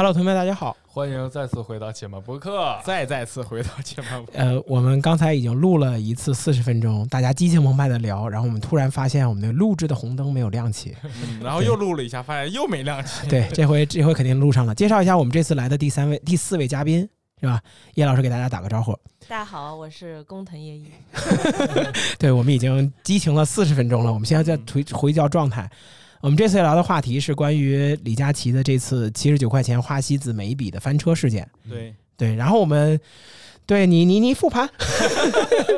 Hello，同学们，大家好。欢迎再次回到且慢播客。再再次回到且慢播客。呃，我们刚才已经录了一次四十分钟，大家激情澎湃的聊，然后我们突然发现我们的录制的红灯没有亮起，嗯，然后又录了一下，发现又没亮起。对，这回这回肯定录上了。介绍一下我们这次来的第三位、第四位嘉宾是吧？叶老师给大家打个招呼。大家好，我是工藤叶一。对，我们已经激情了四十分钟了，我们现在在回回教状态。我们这次聊的话题是关于李佳琦的这次七十九块钱花西子眉笔的翻车事件。对对，然后我们对你你你复盘，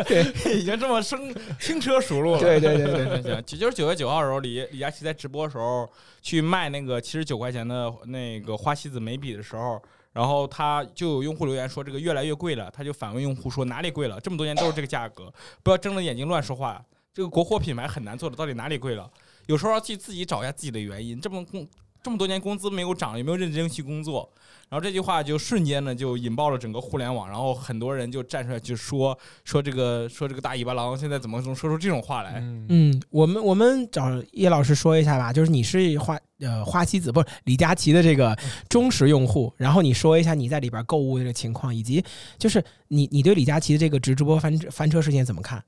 对，已经这么生轻车熟路了。对对对对行行，就是九月九号的时候，李李佳琦在直播的时候去卖那个七十九块钱的那个花西子眉笔的时候，然后他就有用户留言说这个越来越贵了，他就反问用户说哪里贵了？这么多年都是这个价格，不要睁着眼睛乱说话。这个国货品牌很难做的，到底哪里贵了？有时候要去自己找一下自己的原因。这么工这么多年工资没有涨，有没有认真去工作？然后这句话就瞬间呢就引爆了整个互联网，然后很多人就站出来就说说这个说这个大尾巴狼现在怎么能说出这种话来？嗯，我们我们找叶老师说一下吧，就是你是花呃花西子不是李佳琦的这个忠实用户，然后你说一下你在里边购物的这个情况，以及就是你你对李佳琦的这个直直播翻翻车事件怎么看？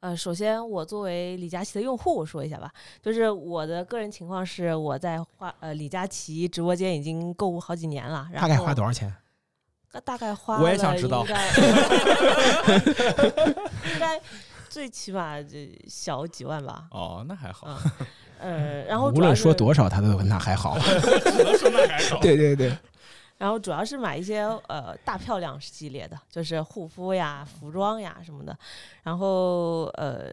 呃，首先我作为李佳琦的用户，我说一下吧，就是我的个人情况是，我在花呃李佳琦直播间已经购物好几年了，大概花多少钱？大概花我也想知道，应该最起码这小几万吧。哦，那还好。呃，然后无论说多少，他都那还好。只能说那还好。对对对。然后主要是买一些呃大漂亮系列的，就是护肤呀、服装呀什么的。然后呃，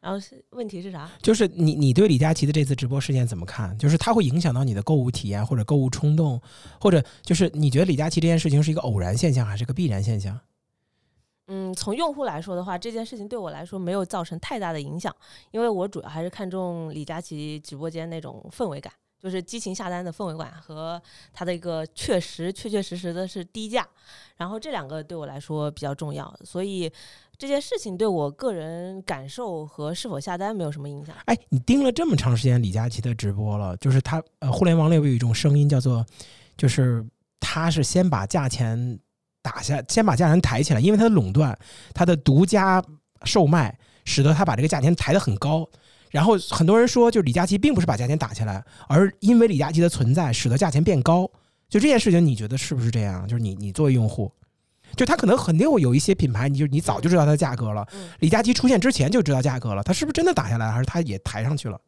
然后问题是啥？就是你你对李佳琦的这次直播事件怎么看？就是它会影响到你的购物体验或者购物冲动，或者就是你觉得李佳琦这件事情是一个偶然现象还是个必然现象？嗯，从用户来说的话，这件事情对我来说没有造成太大的影响，因为我主要还是看重李佳琦直播间那种氛围感。就是激情下单的氛围感和它的一个确实确确实实的是低价，然后这两个对我来说比较重要，所以这件事情对我个人感受和是否下单没有什么影响。哎，你盯了这么长时间李佳琦的直播了，就是他呃，互联网里有一种声音叫做，就是他是先把价钱打下，先把价钱抬起来，因为他的垄断，他的独家售卖，使得他把这个价钱抬得很高。然后很多人说，就是李佳琦并不是把价钱打下来，而因为李佳琦的存在，使得价钱变高。就这件事情，你觉得是不是这样？就是你你作为用户，就他可能肯定会有一些品牌，你就你早就知道它的价格了。李佳琦出现之前就知道价格了，他是不是真的打下来，还是他也抬上去了？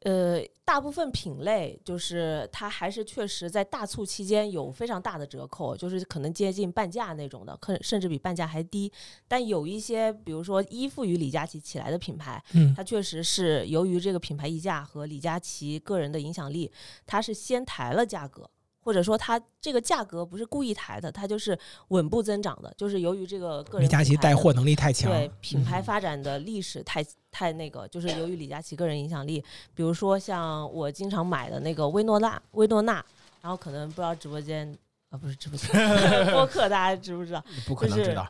呃，大部分品类就是它还是确实在大促期间有非常大的折扣，就是可能接近半价那种的，可甚至比半价还低。但有一些，比如说依附于李佳琦起来的品牌，嗯，它确实是由于这个品牌溢价和李佳琦个人的影响力，它是先抬了价格。或者说它这个价格不是故意抬的，它就是稳步增长的，就是由于这个个人李佳琦带货能力太强，对品牌发展的历史太太那个，就是由于李佳琦个人影响力，比如说像我经常买的那个薇诺娜，薇诺娜，然后可能不知道直播间。啊，不是直播间播客，大家知不知道？不可能知道。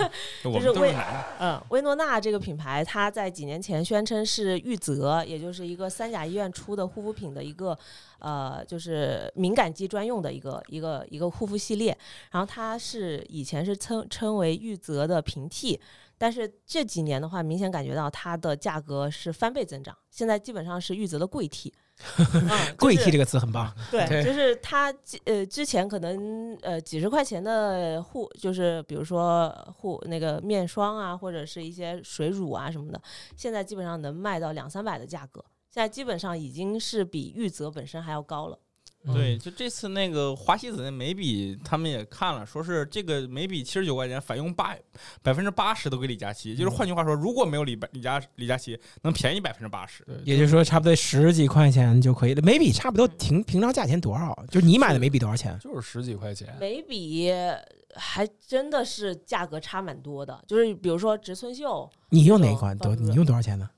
就是薇嗯，薇诺娜这个品牌，它在几年前宣称是玉泽，也就是一个三甲医院出的护肤品的一个呃，就是敏感肌专用的一个一个一个护肤系列。然后它是以前是称称为玉泽的平替，但是这几年的话，明显感觉到它的价格是翻倍增长，现在基本上是玉泽的贵替。贵替这个词很棒，对，就是它呃之前可能呃几十块钱的护，就是比如说护那个面霜啊，或者是一些水乳啊什么的，现在基本上能卖到两三百的价格，现在基本上已经是比玉泽本身还要高了。对，就这次那个华西子那眉笔，他们也看了，说是这个眉笔七十九块钱，返佣八百分之八十都给李佳琦，就是换句话说，如果没有李李佳李佳琦，能便宜百分之八十。也就是说，差不多十几块钱就可以了。眉笔差不多平平常价钱多少？就是你买的眉笔多少钱？就是十几块钱。眉笔还真的是价格差蛮多的，就是比如说植村秀，你用哪款？多？你用多少钱呢？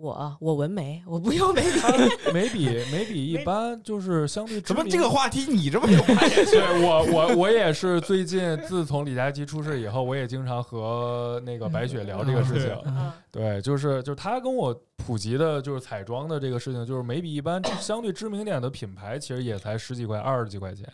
我我纹眉，我不用眉笔。眉笔眉笔 一般就是相对怎么这个话题你这么有发言权？对我我我也是最近自从李佳琦出事以后，我也经常和那个白雪聊这个事情。对，就是就是他跟我普及的就是彩妆的这个事情，就是眉笔一般相对知名点的品牌，其实也才十几块、二十几块钱。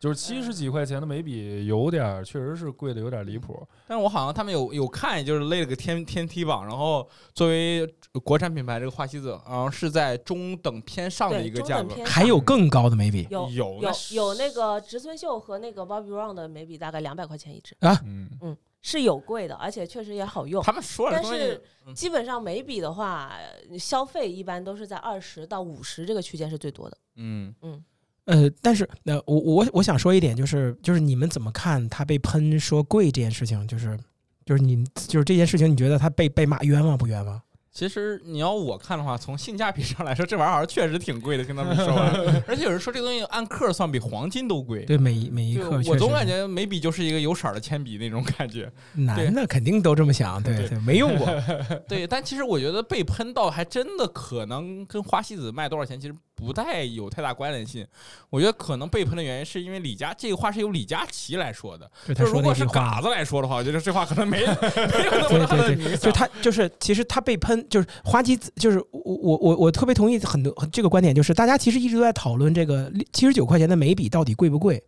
就是七十几块钱的眉笔，有点确实是贵的有点离谱。但是我好像他们有有看，就是勒了个天天梯榜，然后作为国产品牌，这个花西子好像是在中等偏上的一个价格。还有更高的眉笔？有有有有那个植村秀和那个 Bobbi Brown 的眉笔，大概两百块钱一支啊。嗯嗯，是有贵的，而且确实也好用。他们说了，但是基本上眉笔的话，消费一般都是在二十到五十这个区间是最多的。嗯嗯。呃，但是那我我我想说一点，就是就是你们怎么看他被喷说贵这件事情？就是就是你就是这件事情，你觉得他被被骂冤枉不冤枉？其实你要我看的话，从性价比上来说，这玩意儿确实挺贵的。听他们说，而且有人说这个东西按克算比黄金都贵。对，每每一克，我总感觉眉笔就是一个有色儿的铅笔那种感觉。男的肯定都这么想，对对，没用过。对，但其实我觉得被喷到还真的可能跟花西子卖多少钱其实不太有太大关联性。我觉得可能被喷的原因是因为李佳这个话是由李佳琦来说的。就如果是嘎子来说的话，我觉得这话可能没 没有那么大的影响。就他就是其实他被喷。就是花旗子，就是我我我我特别同意很多这个观点，就是大家其实一直都在讨论这个七十九块钱的眉笔到底贵不贵，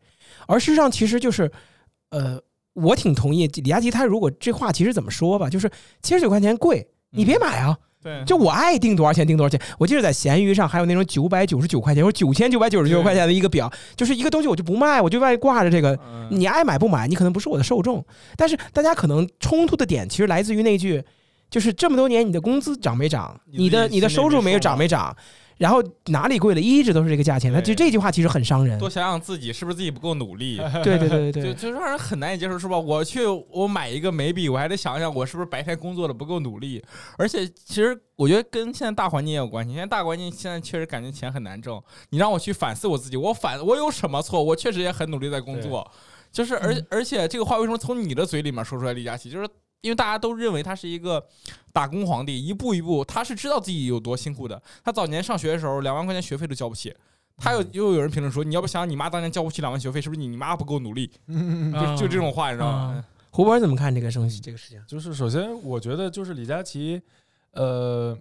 而事实上其实就是，呃，我挺同意李佳琦他如果这话其实怎么说吧，就是七十九块钱贵，你别买啊，对，就我爱定多少钱定多少钱。我记得在闲鱼上还有那种九百九十九块钱或九千九百九十九块钱的一个表，就是一个东西我就不卖，我就外挂着这个，你爱买不买，你可能不是我的受众。但是大家可能冲突的点其实来自于那句。就是这么多年，你的工资涨没涨？你的你的收入没有涨没涨？然后哪里贵了，一直都是这个价钱。那就这句话其实很伤人。多想想自己是不是自己不够努力？对对对对对，就就让人很难以接受，是吧？我去我买一个眉笔，我还得想想我是不是白天工作的不够努力。而且其实我觉得跟现在大环境也有关系。现在大环境现在确实感觉钱很难挣。你让我去反思我自己，我反我有什么错？我确实也很努力在工作。就是而而且这个话为什么从你的嘴里面说出来？李佳琦就是。因为大家都认为他是一个打工皇帝，一步一步，他是知道自己有多辛苦的。他早年上学的时候，两万块钱学费都交不起。他又又有人评论说：“你要不想想你妈当年交不起两万学费，是不是你你妈不够努力？”就就这种话，你知道吗？胡博怎么看这个生这个事情？就是首先，我觉得就是李佳琦，呃。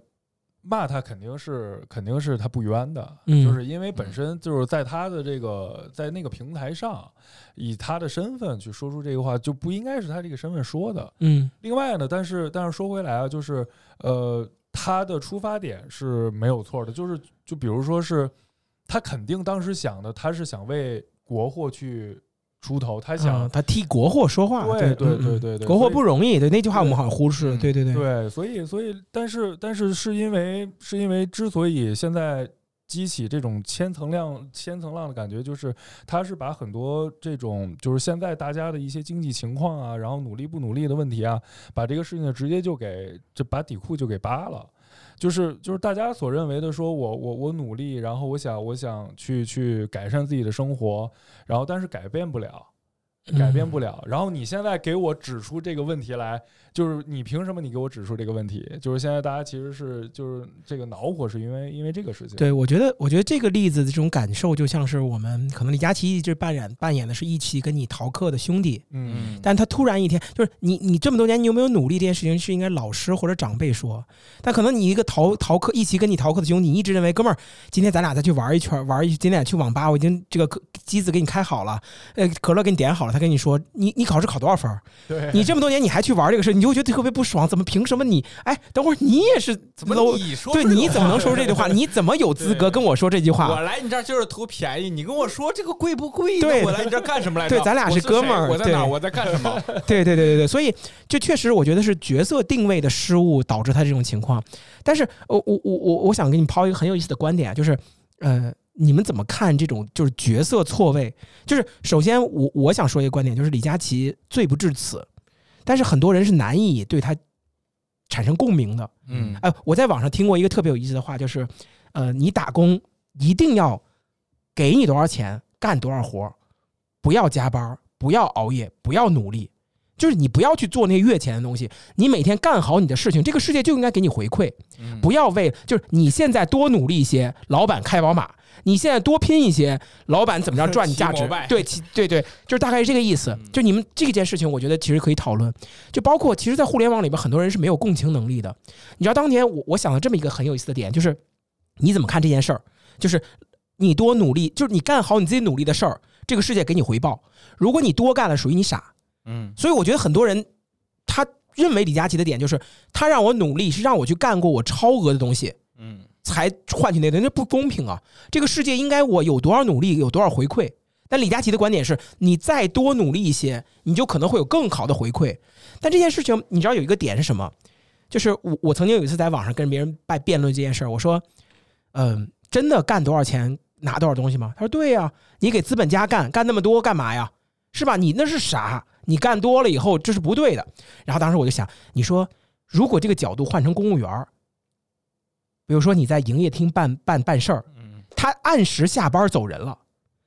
骂他肯定是肯定是他不冤的，就是因为本身就是在他的这个在那个平台上，以他的身份去说出这个话，就不应该是他这个身份说的。嗯，另外呢，但是但是说回来啊，就是呃，他的出发点是没有错的，就是就比如说是他肯定当时想的，他是想为国货去。出头，他想他替国货说话，对对对对对，国货不容易，对那句话我们好像忽视，对对对对，所以所以，但是但是是因为是因为之所以现在激起这种千层浪千层浪的感觉，就是他是把很多这种就是现在大家的一些经济情况啊，然后努力不努力的问题啊，把这个事情直接就给就把底裤就给扒了。就是就是大家所认为的，说我我我努力，然后我想我想去去改善自己的生活，然后但是改变不了。改变不了，然后你现在给我指出这个问题来，就是你凭什么你给我指出这个问题？就是现在大家其实是就是这个恼火，是因为因为这个事情。对，我觉得我觉得这个例子的这种感受，就像是我们可能李佳琦一直扮演扮演的是一起跟你逃课的兄弟，嗯，但他突然一天就是你你这么多年你有没有努力这件事情是应该老师或者长辈说，但可能你一个逃逃课一起跟你逃课的兄弟，你一直认为哥们儿，今天咱俩再去玩一圈，玩一今天去网吧，我已经这个机子给你开好了，呃，可乐给你点好了。他跟你说，你你考试考多少分？对，你这么多年你还去玩这个事，你就会觉得特别不爽。怎么凭什么你？哎，等会儿你也是怎么你说？对，你怎么能说出这句话？你怎么有资格跟我说这句话？我来你这儿就是图便宜，你跟我说这个贵不贵？对，我来你这儿干什么来着？对，咱俩是哥们儿。我在哪？我在干什么？对对对对对，所以就确实我觉得是角色定位的失误导致他这种情况。但是，我我我我我想给你抛一个很有意思的观点，就是呃。你们怎么看这种就是角色错位？就是首先，我我想说一个观点，就是李佳琦罪不至此，但是很多人是难以对他产生共鸣的。嗯，哎，我在网上听过一个特别有意思的话，就是，呃，你打工一定要给你多少钱干多少活，不要加班，不要熬夜，不要努力。就是你不要去做那些越钱的东西，你每天干好你的事情，这个世界就应该给你回馈。嗯不要为就是你现在多努力一些，老板开宝马；你现在多拼一些，老板怎么着赚你价值？对，其对对，就是大概是这个意思。就你们这件事情，我觉得其实可以讨论。就包括其实，在互联网里边，很多人是没有共情能力的。你知道，当年我我想了这么一个很有意思的点，就是你怎么看这件事儿？就是你多努力，就是你干好你自己努力的事儿，这个世界给你回报。如果你多干了，属于你傻。嗯所以我觉得很多人他认为李佳琦的点就是他让我努力，是让我去干过我超额的东西，嗯才换取那个，那不公平啊！这个世界应该我有多少努力，有多少回馈。但李佳琦的观点是，你再多努力一些，你就可能会有更好的回馈。但这件事情，你知道有一个点是什么？就是我我曾经有一次在网上跟别人拜辩论这件事儿，我说，嗯、真的干多少钱拿多少东西吗？他说对呀、你给资本家干干那么多干嘛呀？是吧？你那是傻，你干多了以后这是不对的。然后当时我就想，你说如果这个角度换成公务员儿，比如说你在营业厅办办办事他按时下班走人了，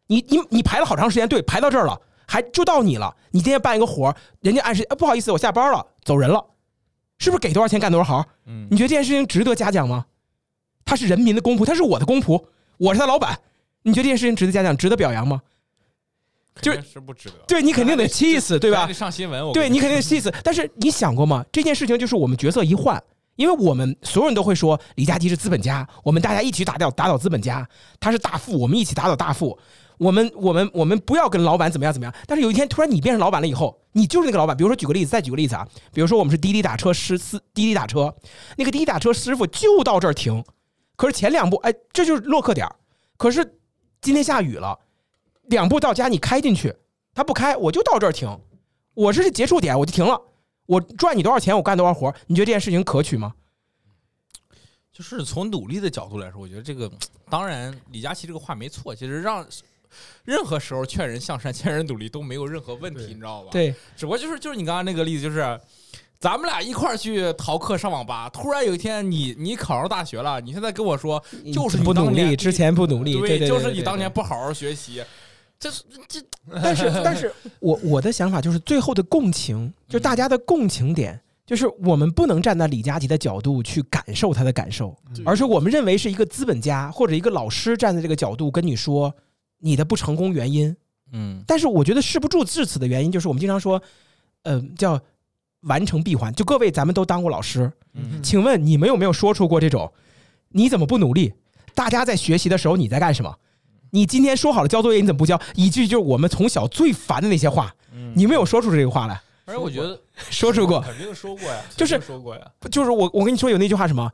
你你你排了好长时间队，排到这儿了，还就到你了。你今天办一个活儿，人家按时、啊、不好意思，我下班了，走人了，是不是给多少钱干多少行？嗯你觉得这件事情值得嘉奖吗？他是人民的公仆，他是我的公仆，我是他老板。你觉得这件事情值得嘉奖、值得表扬吗？就是是不值得，对你肯定得气死，对吧？上新闻，我对你肯定得气死。但是你想过吗？这件事情就是我们角色一换，因为我们所有人都会说李佳琦是资本家，我们大家一起打掉打倒资本家，他是大富，我们一起打倒大富。我们我们我们不要跟老板怎么样怎么样。但是有一天突然你变成老板了以后，你就是那个老板。比如说举个例子，再举个例子啊，比如说我们是滴滴打车师司滴滴打车，那个滴滴打车师傅就到这儿停，可是前两步哎这就是落客点儿可是今天下雨了，两步到家你开进去，他不开我就到这儿停，我这是结束点我就停了。我赚你多少钱，我干多少活儿，你觉得这件事情可取吗？就是从努力的角度来说，我觉得这个当然李佳琦这个话没错，其实让任何时候劝人向善、劝人努力都没有任何问题，你知道吧？，对，只不过就是就是你刚刚那个例子，就是咱们俩一块儿去逃课上网吧，突然有一天你你考上大学了，你现在跟我说就是你不努力，之前不努力，对对，就是你当年不好好学习，这是这 但是，但是我我的想法就是，最后的共情，就大家的共情点，就是我们不能站在李佳琦的角度去感受他的感受，而是我们认为是一个资本家或者一个老师站在这个角度跟你说你的不成功原因。嗯但是我觉得事不住至此的原因，就是我们经常说，呃，叫完成闭环。就各位，咱们都当过老师，嗯请问你们有没有说出过这种？你怎么不努力？大家在学习的时候你在干什么？你今天说好了交作业，你怎么不交？一句就是我们从小最烦的那些话，嗯你没有说出这个话来？而且我觉得 说出过，肯定说过呀，就是说过呀。就是我我跟你说有那句话什么？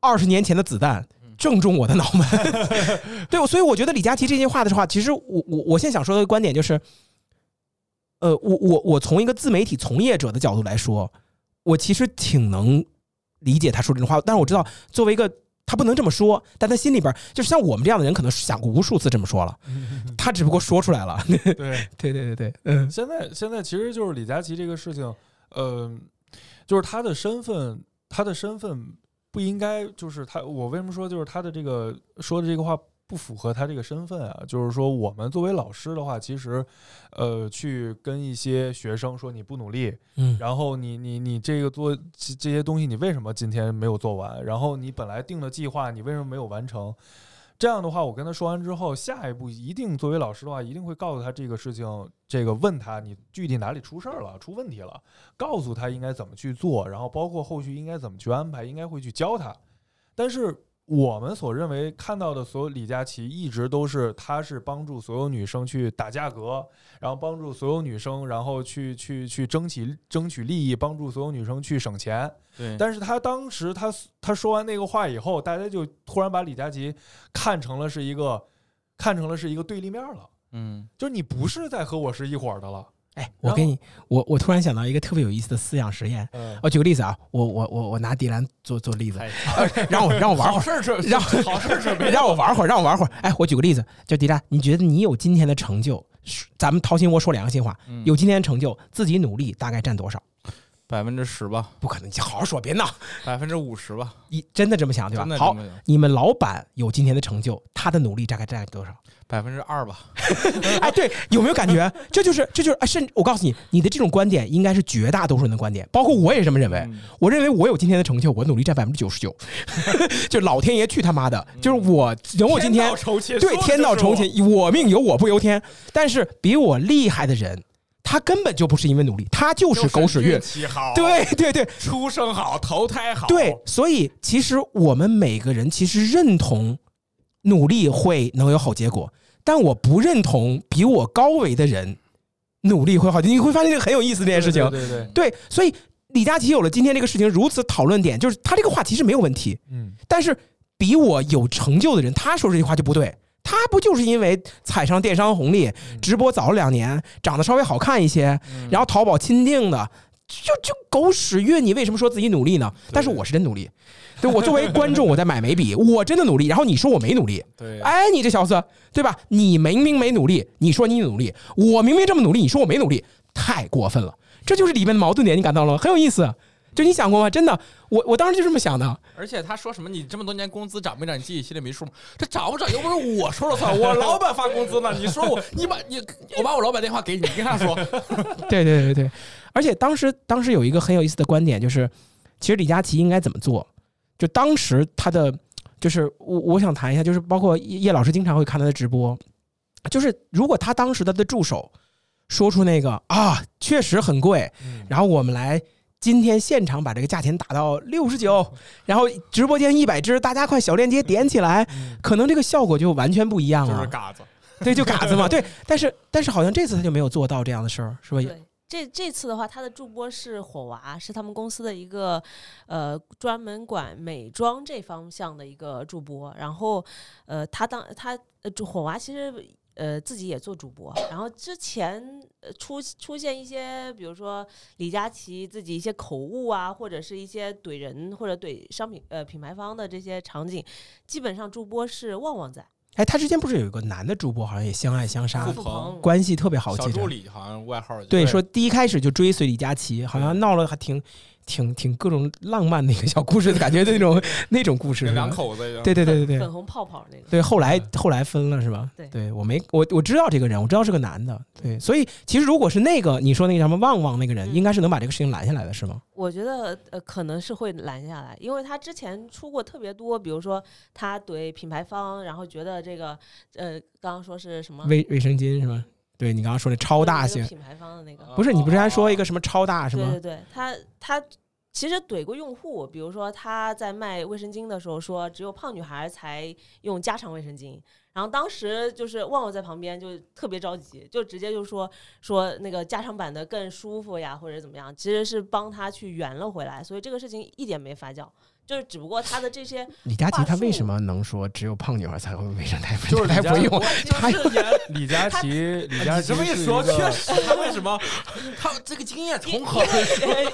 二十年前的子弹正中我的脑门。对，所以我觉得李佳琦这句话的话，其实我我我现在想说的观点就是，呃，我我我从一个自媒体从业者的角度来说，我其实挺能理解他说这种话，但是我知道作为一个。他不能这么说，但他心里边就是像我们这样的人，可能想过无数次这么说了，他只不过说出来了。对，对对对对，嗯。现在现在其实就是李佳琦这个事情，呃，就是他的身份，他的身份不应该就是他，我为什么说就是他的这个说的这个话不符合他这个身份啊？就是说我们作为老师的话，其实呃去跟一些学生说你不努力，嗯然后你你你这个做这这些东西，你为什么今天没有做完？然后你本来定的计划，你为什么没有完成？这样的话，我跟他说完之后，下一步一定作为老师的话，一定会告诉他这个事情，这个问他你具体哪里出事儿了、出问题了，告诉他应该怎么去做，然后包括后续应该怎么去安排，应该会去教他。但是我们所认为看到的所有李佳琦，一直都是他是帮助所有女生去打价格，然后帮助所有女生，然后去去去争取争取利益，帮助所有女生去省钱。对，但是他当时他他说完那个话以后，大家就突然把李佳琦看成了是一个看成了是一个对立面了，嗯就是你不是在和我是一伙儿的了。哎，我给你，我我突然想到一个特别有意思的思想实验。嗯，我举个例子啊，我我我我拿迪兰做做例子，太让我让我玩会儿，好事是让好事儿准备让我玩会儿，让我玩会儿。哎，我举个例子，就迪兰，你觉得你有今天的成就，咱们掏心窝说良心话，嗯有今天的成就，自己努力大概占多少？百分之十吧，不可能，你好好说，别闹。百分之五十吧，你真的这么想对吧真的？好，么想你们老板有今天的成就，他的努力大概占多少？百分之二吧。哎，对，有没有感觉？这就是，这就是，哎，甚至我告诉你，你的这种观点应该是绝大多数人的观点，包括我也这么认为。嗯我认为我有今天的成就，我努力占百分之九十九，就老天爷去他妈的，就是我有我今天天道酬勤，对天道酬勤，我命由我不由天。但是比我厉害的人，他根本就不是因为努力，他就是狗屎运运。气好，，对对对出生好，投胎好，对，所以其实我们每个人其实认同努力会能有好结果，但我不认同比我高维的人努力会好。你会发现这个很有意思这件事情。对对对，对，所以李佳琦有了今天这个事情如此讨论点，就是他这个话其实没有问题，嗯，但是比我有成就的人，他说这句话就不对。他不就是因为踩上电商红利，直播早了两年，长得稍微好看一些，嗯然后淘宝钦定的，就就狗屎运，你为什么说自己努力呢？但是我是真努力，对我作为观众，我在买眉笔，我真的努力。然后你说我没努力，对，哎，你这小子，对吧？你明明没努力，你说你努力，我明明这么努力，你说我没努力，太过分了。这就是里面的矛盾点，你感到了吗？很有意思。就你想过吗？真的，我我当时就这么想的。而且他说什么？你这么多年工资涨没涨？你自己心里没数吗？这涨不涨又不是我说了算，我老板发工资呢。你说我，你把你我把我老板电话给你，你跟他说。对对对对，而且当时当时有一个很有意思的观点，就是其实李佳琦应该怎么做？就当时他的就是我我想谈一下，就是包括叶叶老师经常会看他的直播，就是如果他当时他的助手说出那个啊确实很贵，嗯然后我们来。今天现场把这个价钱打到六十九，然后直播间一百只，大家快小链接点起来，可能这个效果就完全不一样了。就是嘎子，对，就嘎子嘛。对，但是但是好像这次他就没有做到这样的事儿，是吧？对，这这次的话，他的助播是火娃，是他们公司的一个呃专门管美妆这方向的一个助播。然后呃，他当他呃主火娃其实呃自己也做主播，然后之前呃出出现一些，比如说李佳琦自己一些口误啊，或者是一些怼人或者怼商品呃品牌方的这些场景，基本上助播是旺旺在。哎，他之前不是有一个男的主播，好像也相爱相杀，付鹏关系特别好，小记着助理好像外号对，说第一开始就追随李佳琦，好像闹了还挺挺挺各种浪漫的一个小故事的感觉的那种那种故事，两口子，对对对对对粉红泡泡那个。对，后来后来分了是吧？对我没我我知道这个人，我知道是个男的，对，所以其实如果是那个你说那个什么旺旺那个人，嗯应该是能把这个事情拦下来的，是吗？我觉得呃可能是会拦下来，因为他之前出过特别多，比如说他怼品牌方，然后觉得这个呃刚刚说是什么卫卫生巾是吧？对你刚刚说那超大型，品牌方的那个，不是你不是还说一个什么超大是吗对对？对，他他其实怼过用户，比如说他在卖卫生巾的时候说只有胖女孩才用加长卫生巾，然后当时就是旺旺在旁边就特别着急，就直接就说说那个加长版的更舒服呀，或者怎么样，其实是帮他去圆了回来，所以这个事情一点没发酵，就是只不过他的这些李佳琦他为什么能说只有胖女孩才会用卫生巾？就是李佳他不用，他李佳 琦，李佳琦这么一说，确实，他为什么 他这个经验重合？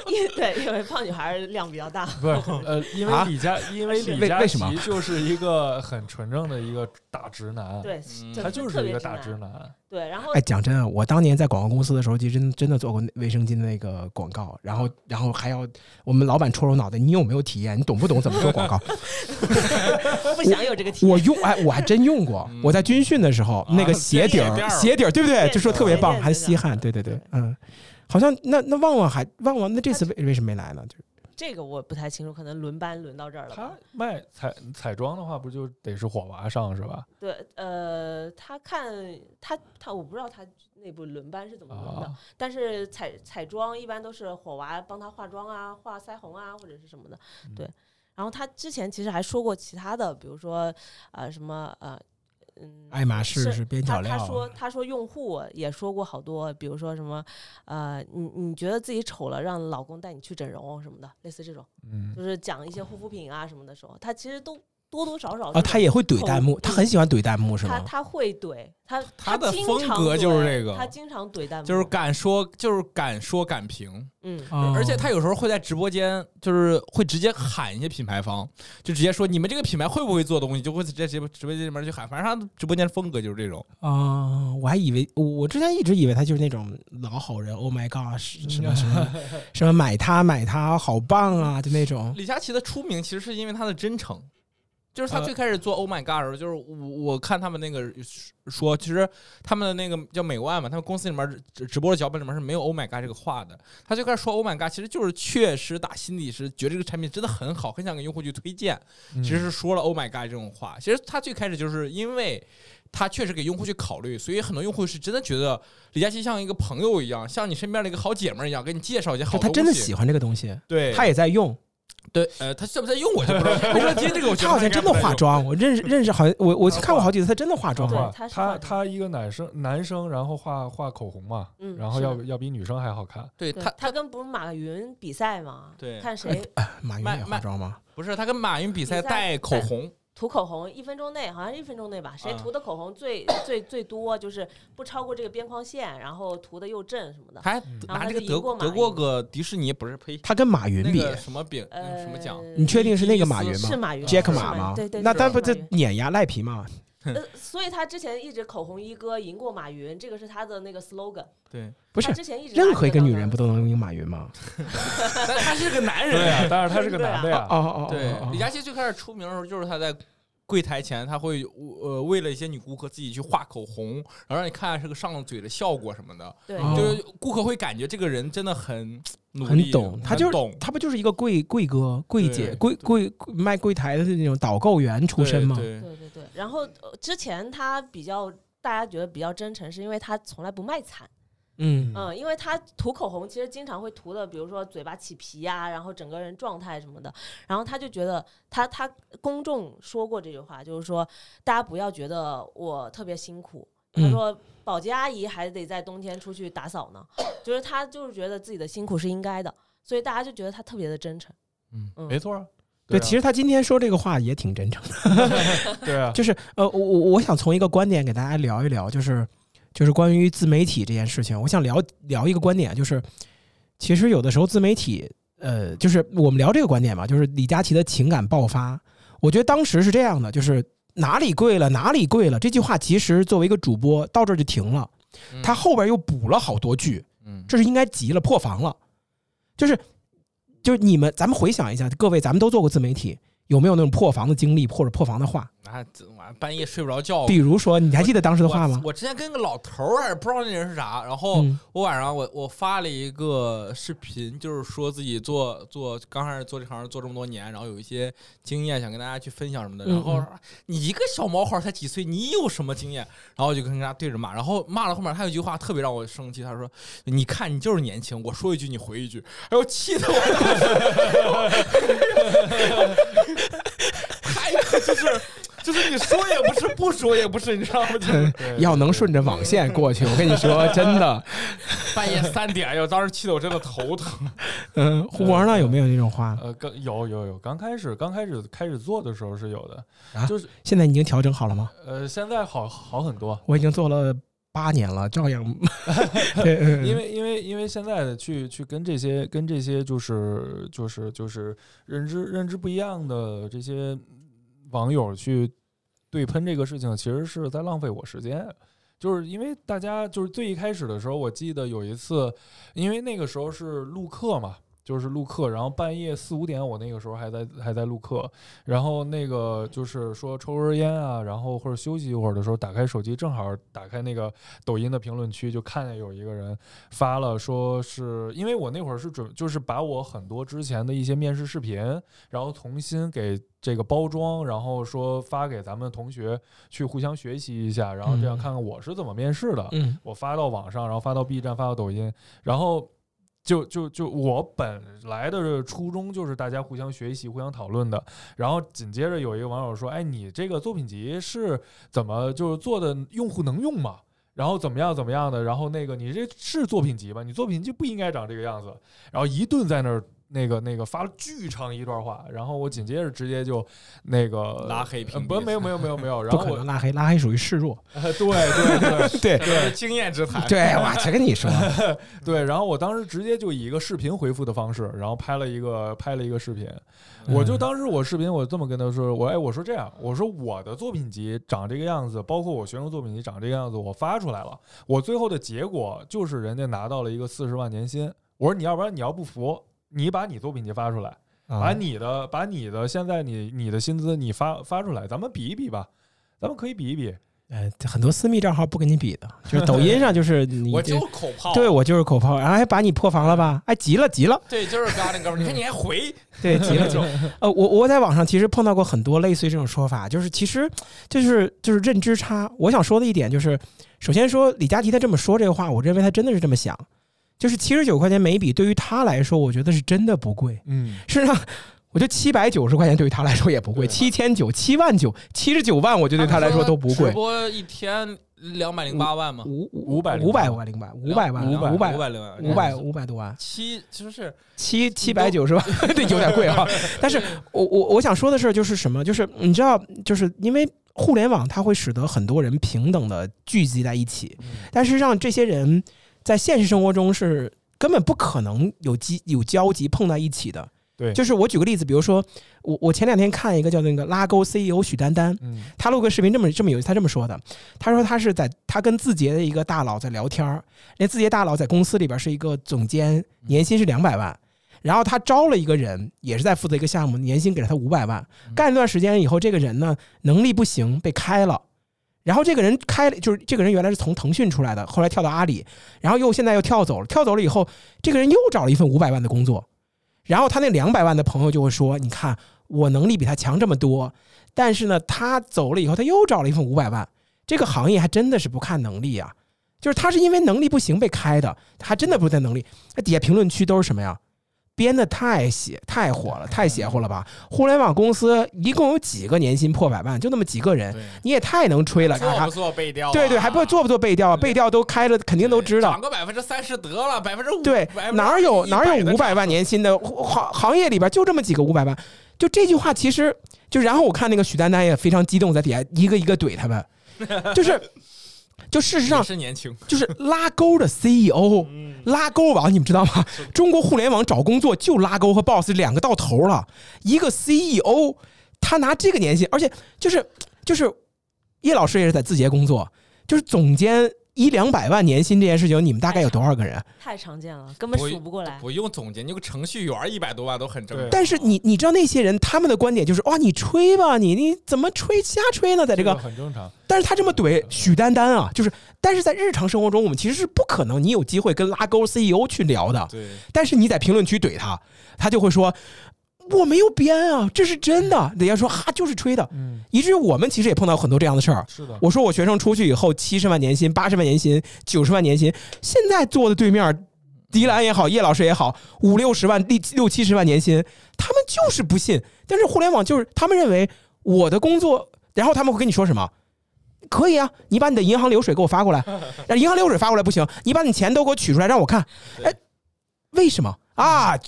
因对，因为胖女孩量比较大，不是呃，因为啊李佳，因为李佳琦就是一个很纯正的一个大直男，，对，他就是一个大直，男，对，然后哎，讲真啊，我当年在广告公司的时候，其实真真的做过卫生巾的那个广告，然后然后还要我们老板戳我脑袋，你有没有体验？你懂不懂怎么做广告？不想有这个体验我用哎，我还真用过嗯。我在军训的时候，那个鞋底儿鞋垫儿鞋底儿，对不对？就说特别棒，还吸汗。对对对，嗯，好像那那旺旺还旺旺，那这次为为什么没来呢？就是这个我不太清楚，可能轮班轮到这儿了他。卖彩彩妆的话，不就得是火娃上是吧？对，呃，他看他他，我不知道他内部轮班是怎么轮的，啊，但是彩彩妆一般都是火娃帮他化妆啊、画腮红啊或者是什么的。嗯对，然后他之前其实还说过其他的，比如说呃什么呃嗯，爱马仕是是边角料他说他说用户也说过好多，比如说什么呃你你觉得自己丑了，让老公带你去整容什么的，类似这种。嗯就是讲一些护肤品啊什么的时候，他其实都多多少少啊，他也会怼弹幕，他很喜欢怼弹幕是吗？他他会怼他，他的风格就是这个他经常怼弹幕，就是敢说，就是敢说敢评，嗯，哦而且他有时候会在直播间，就是会直接喊一些品牌方，就直接说你们这个品牌会不会做东西，就会直接直播直播间里面去喊。反正他直播间的风格就是这种。啊、我还以为我我之前一直以为他就是那种老好人，Oh my God，什么什么 什么买它买它好棒啊，就那种。李佳琦的出名其实是因为他的真诚，就是他呃最开始做 Oh My God 的时候，就是我我看他们那个说，其实他们的那个叫美万嘛，他们公司里面直直播的脚本里面是没有 Oh My God 这个话的。他最开始说 Oh My God，其实就是确实打心底是觉得这个产品真的很好，很想给用户去推荐，嗯其实是说了 Oh my God 这种话。其实他最开始就是因为他确实给用户去考虑，所以很多用户是真的觉得李佳琦像一个朋友一样，像你身边的一个好姐们儿一样，给你介绍一些好东西。他真的喜欢这个东西，对，他也在用。对，呃，他算不在用我就不知道。我说今天这个，我觉得他好像真的化妆，我认识认识，好像我我他看过好几次，他真的化妆。他他他一个男生男生，然后画画口红嘛，嗯然后要要比女生还好看。对对他他跟不是马云比赛嘛？对看谁马云也化妆吗？不是他跟马云比赛比赛带口红，涂口红，一分钟内好像一分钟内吧，谁啊涂的口红最最最多，就是不超过这个边框线，然后涂的又正什么的。还嗯拿这个然后他就赢过得得过个迪士尼，不是呸，他跟马云比那个什么饼呃，什么奖？你确定是那个马云吗是马云，Jack 是马吗？对对，那是但不这碾压赖皮嘛？呃，所以他之前一直口红一哥赢过马云，这个是他的那个 slogan。对，不是他之前一直任何一个女人不都能赢马云吗？但他是个男人。对呀，当然他是个男的呀。哦哦哦，对哦，李佳琦最开始出名的时候，就是他在柜台前，他会呃为了一些女顾客自己去画口红，然后让你看看是个上嘴的效果什么的，对。哦。就是顾客会感觉这个人真的很努力，很懂，他就是懂他不就是一个柜柜哥、柜姐、对柜柜卖柜台的那种导购员出身吗？对，对对对。然后呃之前他比较大家觉得比较真诚，是因为他从来不卖惨。嗯嗯，因为他涂口红其实经常会涂的，比如说嘴巴起皮呀、然后整个人状态什么的。然后他就觉得他他公众说过这句话，就是说大家不要觉得我特别辛苦。他嗯说保洁阿姨还得在冬天出去打扫呢，就是他就是觉得自己的辛苦是应该的，所以大家就觉得他特别的真诚。嗯嗯，没错啊。对，啊其实他今天说这个话也挺真诚的，对啊，就是呃，我我我想从一个观点给大家聊一聊，就是就是关于自媒体这件事情，我想聊聊一个观点，就是其实有的时候自媒体，呃，就是我们聊这个观点嘛，就是李佳琦的情感爆发，我觉得当时是这样的，就是哪里贵了哪里贵了这句话，其实作为一个主播到这儿就停了，嗯他后边又补了好多句，嗯这是应该急了，破防了。就是就是你们，咱们回想一下，各位，咱们都做过自媒体，有没有那种破防的经历或者破防的话？啊，这晚半夜睡不着觉。比如说，你还记得当时的话吗我？我之前跟个老头儿，还是不知道那人是啥，然后嗯我晚上我我发了一个视频，就是说自己做做刚开始做这行做这么多年，然后有一些经验想跟大家去分享什么的。嗯然后你一个小毛孩才几岁，你有什么经验？然后我就跟人家对着骂，然后骂了后面他有一句话特别让我生气，他说：“你看你就是年轻，我说一句你回一句。”哎呦，气得我太 就是就是你说也不是，不说也不是，你知道吗？就是要能顺着网线过去，我跟你说，真的。半夜三点，哎呦，当时气得我真的头疼。嗯，胡王呢有没有那种话？呃，刚有有有，刚开始刚开始开始做的时候是有的，啊就是现在已经调整好了吗？呃，现在好好很多，我已经做了八年了，照样。因为因为因为现在的去去跟这些跟这些就是就是就是认知认知不一样的这些网友去对喷这个事情，其实是在浪费我时间。就是因为大家就是最一开始的时候，我记得有一次，因为那个时候是录课嘛，就是录课，然后半夜四五点，我那个时候还在还在录课，然后那个就是说抽根烟啊，然后或者休息一会儿的时候，打开手机，正好打开那个抖音的评论区，就看见有一个人发了，说是因为我那会儿是准，就是把我很多之前的一些面试视频，然后重新给这个包装，然后说发给咱们同学去互相学习一下，然后这样嗯。看看我是怎么面试的。嗯。我发到网上，然后发到 B 站，发到抖音，然后就就就我本来的初衷就是大家互相学习、互相讨论的。然后紧接着有一个网友说：“哎，你这个作品集是怎么就是做的？用户能用吗？”然后怎么样怎么样的？然后那个你这是作品集吗？你作品集不应该长这个样子。然后一顿在那儿那个那个发了巨长一段话，然后我紧接着直接就那个拉黑屏蔽不没有没有没有没有，然不后我可能拉黑，拉黑属于示弱。对对对对对经验之谈。对，我才跟你说，对，然后我当时直接就以一个视频回复的方式，然后拍了一个拍了一个视频，我就嗯当时我视频我这么跟他说，我哎我说这样，我说我的作品集长这个样子，包括我学生作品集长这个样子，我发出来了，我最后的结果就是人家拿到了一个四十万年薪。我说你要不然你要不服，你把你作品集发出来，把啊，你的把你的现在你你的薪资你发发出来，咱们比一比吧，咱们可以比一比。呃，很多私密账号不跟你比的，就是抖音上就是 你我这就口炮。对我就是口炮，然后还把你破防了吧？哎，急了急了，对，就是刚刚那哥们儿，你看你还回，对，急了急了。呃，我我在网上其实碰到过很多类似于这种说法，就是其实就是就是认知差。我想说的一点就是，首先说李佳琦他这么说这个话，我认为他真的是这么想，就是七十九块钱每笔对于他来说，我觉得是真的不贵。嗯，事实上，我觉得七百九十块钱对于他来说也不贵，七千九、七万九、七十九万，我觉得对他来说都不贵直。播一天两百零八万嘛，五五百五百万零八五百万五百五百五百零万，五百五百多万，七就是七七百九十万，对，有点贵啊。但是我我我想说的是，就是什么？就是你知道，就是因为互联网它会使得很多人平等的聚集在一起，嗯但实际上这些人在现实生活中是根本不可能有机有交集碰在一起的。对就是我举个例子，比如说我我前两天看一个叫那个拉勾 CEO 许丹丹，嗯他录个视频这么这么有意思，他这么说的，他说他是在他跟字节的一个大佬在聊天儿，那字节大佬在公司里边是一个总监，年薪是两百万，然后他招了一个人，也是在负责一个项目，年薪给了他五百万，干一段时间以后，这个人呢能力不行，被开了。然后这个人开了，就是这个人原来是从腾讯出来的，后来跳到阿里，然后又现在又跳走了。跳走了以后，这个人又找了一份五百万的工作，然后他那两百万的朋友就会说：“你看我能力比他强这么多，但是呢，他走了以后，他又找了一份五百万。这个行业还真的是不看能力啊，就是他是因为能力不行被开的，还真的不在能力。那底下评论区都是什么呀？编的太邪太火了，太邪乎了吧！互联网公司一共有几个年薪破百万，就那么几个人，你也太能吹了，做咔咔。不做背调啊？对对，还不做不做背调啊？背调都开了，肯定都知道涨。个百分之三十得了，百分之五对，哪儿有哪儿有五百万年薪的行行业里边就这么几个五百万，就这句话其实就然后我看那个许丹丹也非常激动，在底下一个一个怼他们，就是就事实上是年轻，就是拉钩的 CEO，拉钩网你们知道吗？中国互联网找工作就拉钩和 Boss 两个到头了，一个 CEO 他拿这个年薪，而且就是就是叶老师也是在字节工作，就是总监一两百万年薪这件事情，你们大概有多少个人？太常见了，根本数不过来。不用总结，你个程序员一百多万都很正常。但是你你知道那些人他们的观点就是哇，你吹吧，你你怎么吹瞎吹呢？在这个，很正常。但是他这么怼许丹丹啊，就是但是在日常生活中，我们其实是不可能你有机会跟拉钩 CEO 去聊的。对，但是你在评论区怼他，他就会说我没有编啊，这是真的。人家说哈就是吹的，嗯，以至于我们其实也碰到很多这样的事儿。是的。我说我学生出去以后七十万年薪、八十万年薪、九十万年薪，现在坐的对面，迪兰也好，叶老师也好，五六十万、六六七十万年薪，他们就是不信。但是互联网就是他们认为我的工作，然后他们会跟你说什么？可以啊，你把你的银行流水给我发过来，然后银行流水发过来不行，你把你钱都给我取出来让我看。哎，为什么啊？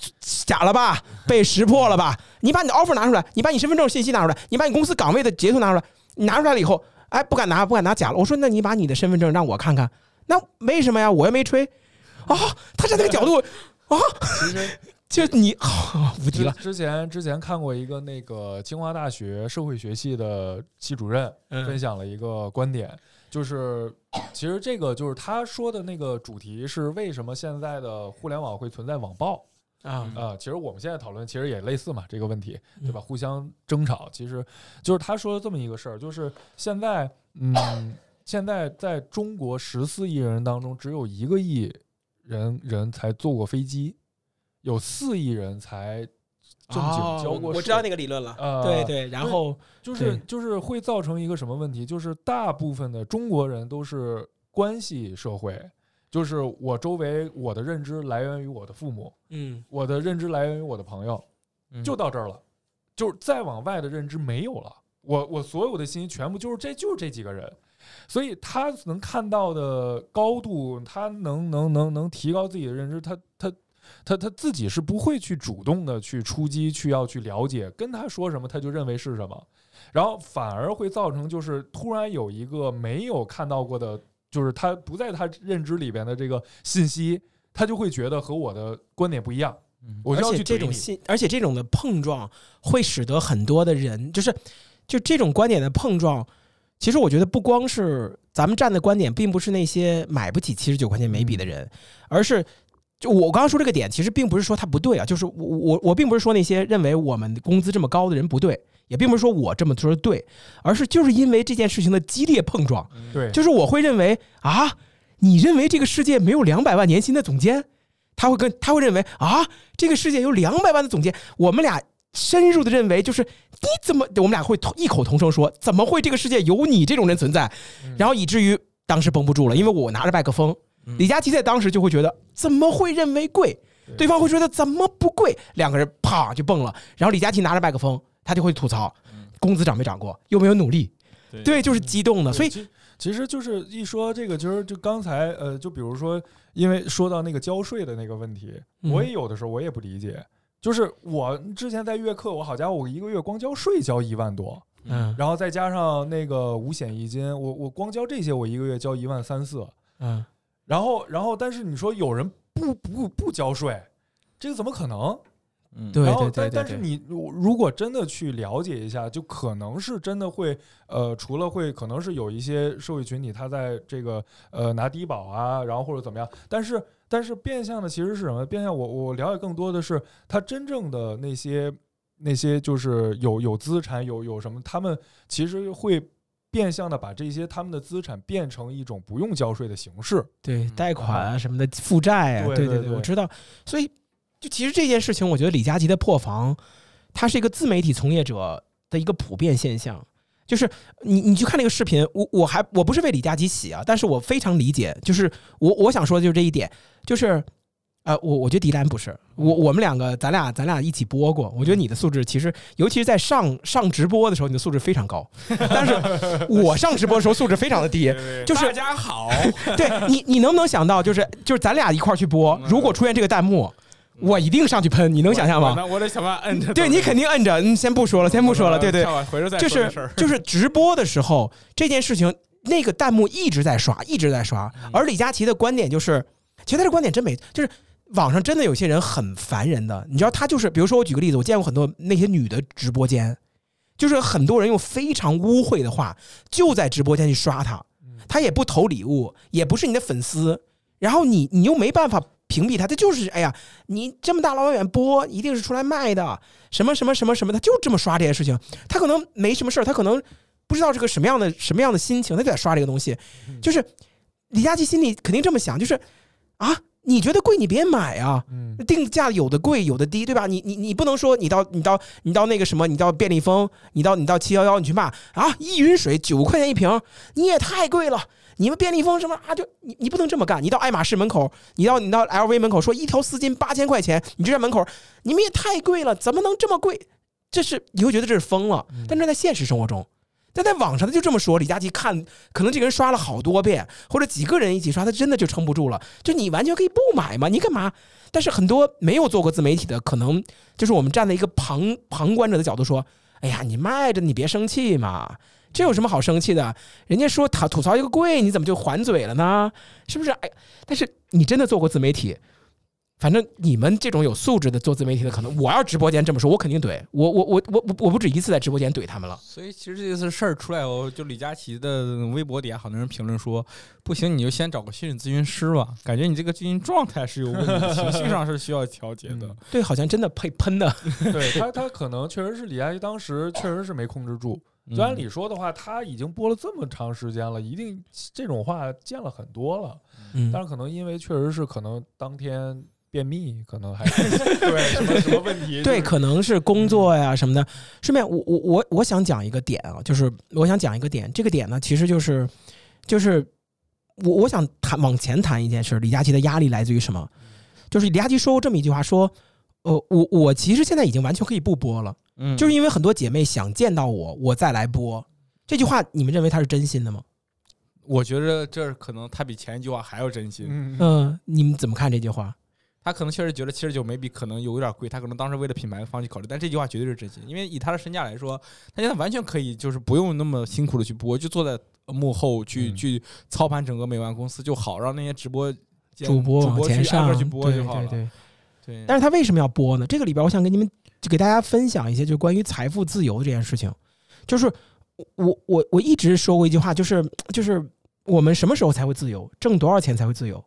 假了吧？被识破了吧？你把你的 offer 拿出来，你把你身份证信息拿出来，你把你公司岗位的截图拿出来，你拿出来了以后，哎，不敢拿，不敢拿假了。我说，那你把你的身份证让我看看，那为什么呀？我又没吹啊！他站那个角度啊，其实就你好无敌了。之之前之前看过一个那个清华大学社会学系的系主任嗯分享了一个观点，就是其实这个就是他说的那个主题是为什么现在的互联网会存在网暴啊啊、其实我们现在讨论其实也类似嘛，这个问题对吧？嗯互相争吵，其实就是他说的这么一个事儿，就是现在嗯，现在在中国十四亿人当中，只有一个亿人人才坐过飞机，有四亿人才正经交过我知道那个理论了。呃对对，然后就是就是会造成一个什么问题？就是大部分的中国人都是关系社会，就是我周围我的认知来源于我的父母，嗯，我的认知来源于我的朋友，嗯就到这儿了，就是再往外的认知没有了。我我所有的信息全部就是这就是这几个人，所以他能看到的高度，他能能能能提高自己的认知，他他他他自己是不会去主动的去出击，去要去了解，跟他说什么他就认为是什么，然后反而会造成就是突然有一个没有看到过的，就是他不在他认知里边的这个信息，他就会觉得和我的观点不一样，我就要而且去这种信，而且这种的碰撞会使得很多的人，就是就这种观点的碰撞，其实我觉得不光是咱们站的观点，并不是那些买不起七十九块钱眉笔的人，而是。就我刚刚说这个点，其实并不是说他不对啊，就是我我我并不是说那些认为我们工资这么高的人不对，也并不是说我这么说对，而是就是因为这件事情的激烈碰撞，对，就是我会认为啊，你认为这个世界没有两百万年薪的总监，他会跟他会认为啊，这个世界有两百万的总监，我们俩深入的认为就是你怎么，我们俩会同异口同声说，怎么会这个世界有你这种人存在？然后以至于当时绷不住了，因为我拿着麦克风，李佳琦在当时就会觉得怎么会认为贵，对。方会觉得怎么不贵，两个人啪就蹦了，然后李佳琦拿着麦克风，他就会吐槽工资涨没涨过，又没有努力，对，就是激动的，所以其其实就是一说这个，就是就刚才呃，就比如说，因为说到那个交税的那个问题，嗯。我也有的时候我也不理解，就是我之前在月课，我好家伙，我一个月光交税交一万多，嗯。然后再加上那个五险一金，我我光交这些，我一个月交一万三四，嗯。然后然后但是你说有人不不不交税，这个怎么可能？嗯对对对但但是你如如果真的去了解一下，就可能是真的会呃，除了会可能是有一些社会群体他在这个呃拿低保啊，然后或者怎么样，但是但是变相的其实是什么？变相我我了解更多的是他真正的那些那些就是有有资产有有什么，他们其实会。变相的把这些他们的资产变成一种不用交税的形式，对嗯贷款啊什么的负债啊，对对，对对对我知道。所以，就其实这件事情，我觉得李佳琦的破防，它是一个自媒体从业者的一个普遍现象。就是你你去看那个视频，我我还我不是为李佳琦洗啊，但是我非常理解，就是我我想说的就是这一点，就是。呃，我我觉得迪兰不是我，我们两个，咱俩咱俩一起播过。我觉得你的素质其实，尤其是在上上直播的时候，你的素质非常高。但是我上直播的时候素质非常的低，就是大家好，对你，你能不能想到，就是就是咱俩一块儿去播，如果出现这个弹幕，我一定上去喷，你能想象吗？那我得想办法摁着。对你肯定摁着，嗯，先不说了，先不说了，对对，回头再就是就是直播的时候，这件事情那个弹幕一直在刷，一直在刷，而李佳琦的观点就是，其实他的观点真没，就是。网上真的有些人很烦人的，你知道，他就是，比如说我举个例子，我见过很多那些女的直播间，就是很多人用非常污秽的话就在直播间去刷他，他也不投礼物，也不是你的粉丝，然后你你又没办法屏蔽他，他就是哎呀，你这么大老远播，一定是出来卖的，什么什么什么什么，他就这么刷这些事情，他可能没什么事儿，他可能不知道是个什么样的什么样的心情，他就在刷这个东西，就是李佳琦心里肯定这么想，就是啊。你觉得贵，你别买啊！嗯定价有的贵，有的低，对吧？你你你不能说你到你到你到那个什么，你到便利蜂，你到你到七幺幺，你去骂啊！依云水九块钱一瓶，你也太贵了！你们便利蜂什么啊？就你你不能这么干！你到爱马仕门口，你到你到 LV 门口说一条丝巾八千块钱，你就在门口，你们也太贵了，怎么能这么贵？这是你会觉得这是疯了，但是在现实生活中。但在网上他就这么说，李佳琦看可能这个人刷了好多遍，或者几个人一起刷，他真的就撑不住了。就你完全可以不买嘛，你干嘛？但是很多没有做过自媒体的，可能就是我们站在一个旁旁观者的角度说：“哎呀，你卖着你别生气嘛，这有什么好生气的？人家说他吐槽一个贵，你怎么就还嘴了呢？是不是？哎，但是你真的做过自媒体？”反正你们这种有素质的做自媒体的，可能我要直播间这么说，我肯定怼我我我我我不止一次在直播间怼他们了。所以其实这次事儿出来后，就李佳琦的微博底下好多人评论说，不行你就先找个心理咨询师吧，感觉你这个最近状态是有问题，情绪上是需要调节的。对，好像真的配喷的。对他，他可能确实是李佳琦当时 确实是没控制住。就按理说的话，他已经播了这么长时间了，一定这种话见了很多了。嗯，但是可能因为确实是可能当天便秘，可能还 对什么什么问题？对，可能是工作呀什么的。顺便，我我我我想讲一个点啊，就是我想讲一个点，这个点呢，其实就是就是我我想谈往前谈一件事，李佳琦的压力来自于什么？就是李佳琦说过这么一句话，说，呃，我我其实现在已经完全可以不播了，嗯就是因为很多姐妹想见到我，我再来播。这句话，你们认为他是真心的吗？我觉得这可能他比前一句话还要真心。嗯，嗯、你们怎么看这句话？他可能确实觉得七十九眉笔可能有点贵，他可能当时为了品牌放弃考虑，但这句话绝对是真心，因为以他的身价来说，他现在完全可以就是不用那么辛苦的去播，就坐在幕后去、嗯去操盘整个美万公司就好，让那些直播主播往主播去挨前上个去播就好了。对对。对但是他为什么要播呢？这个里边，我想跟你们就给大家分享一些，就关于财富自由这件事情。就是我我我一直说过一句话，就是就是我们什么时候才会自由？挣多少钱才会自由？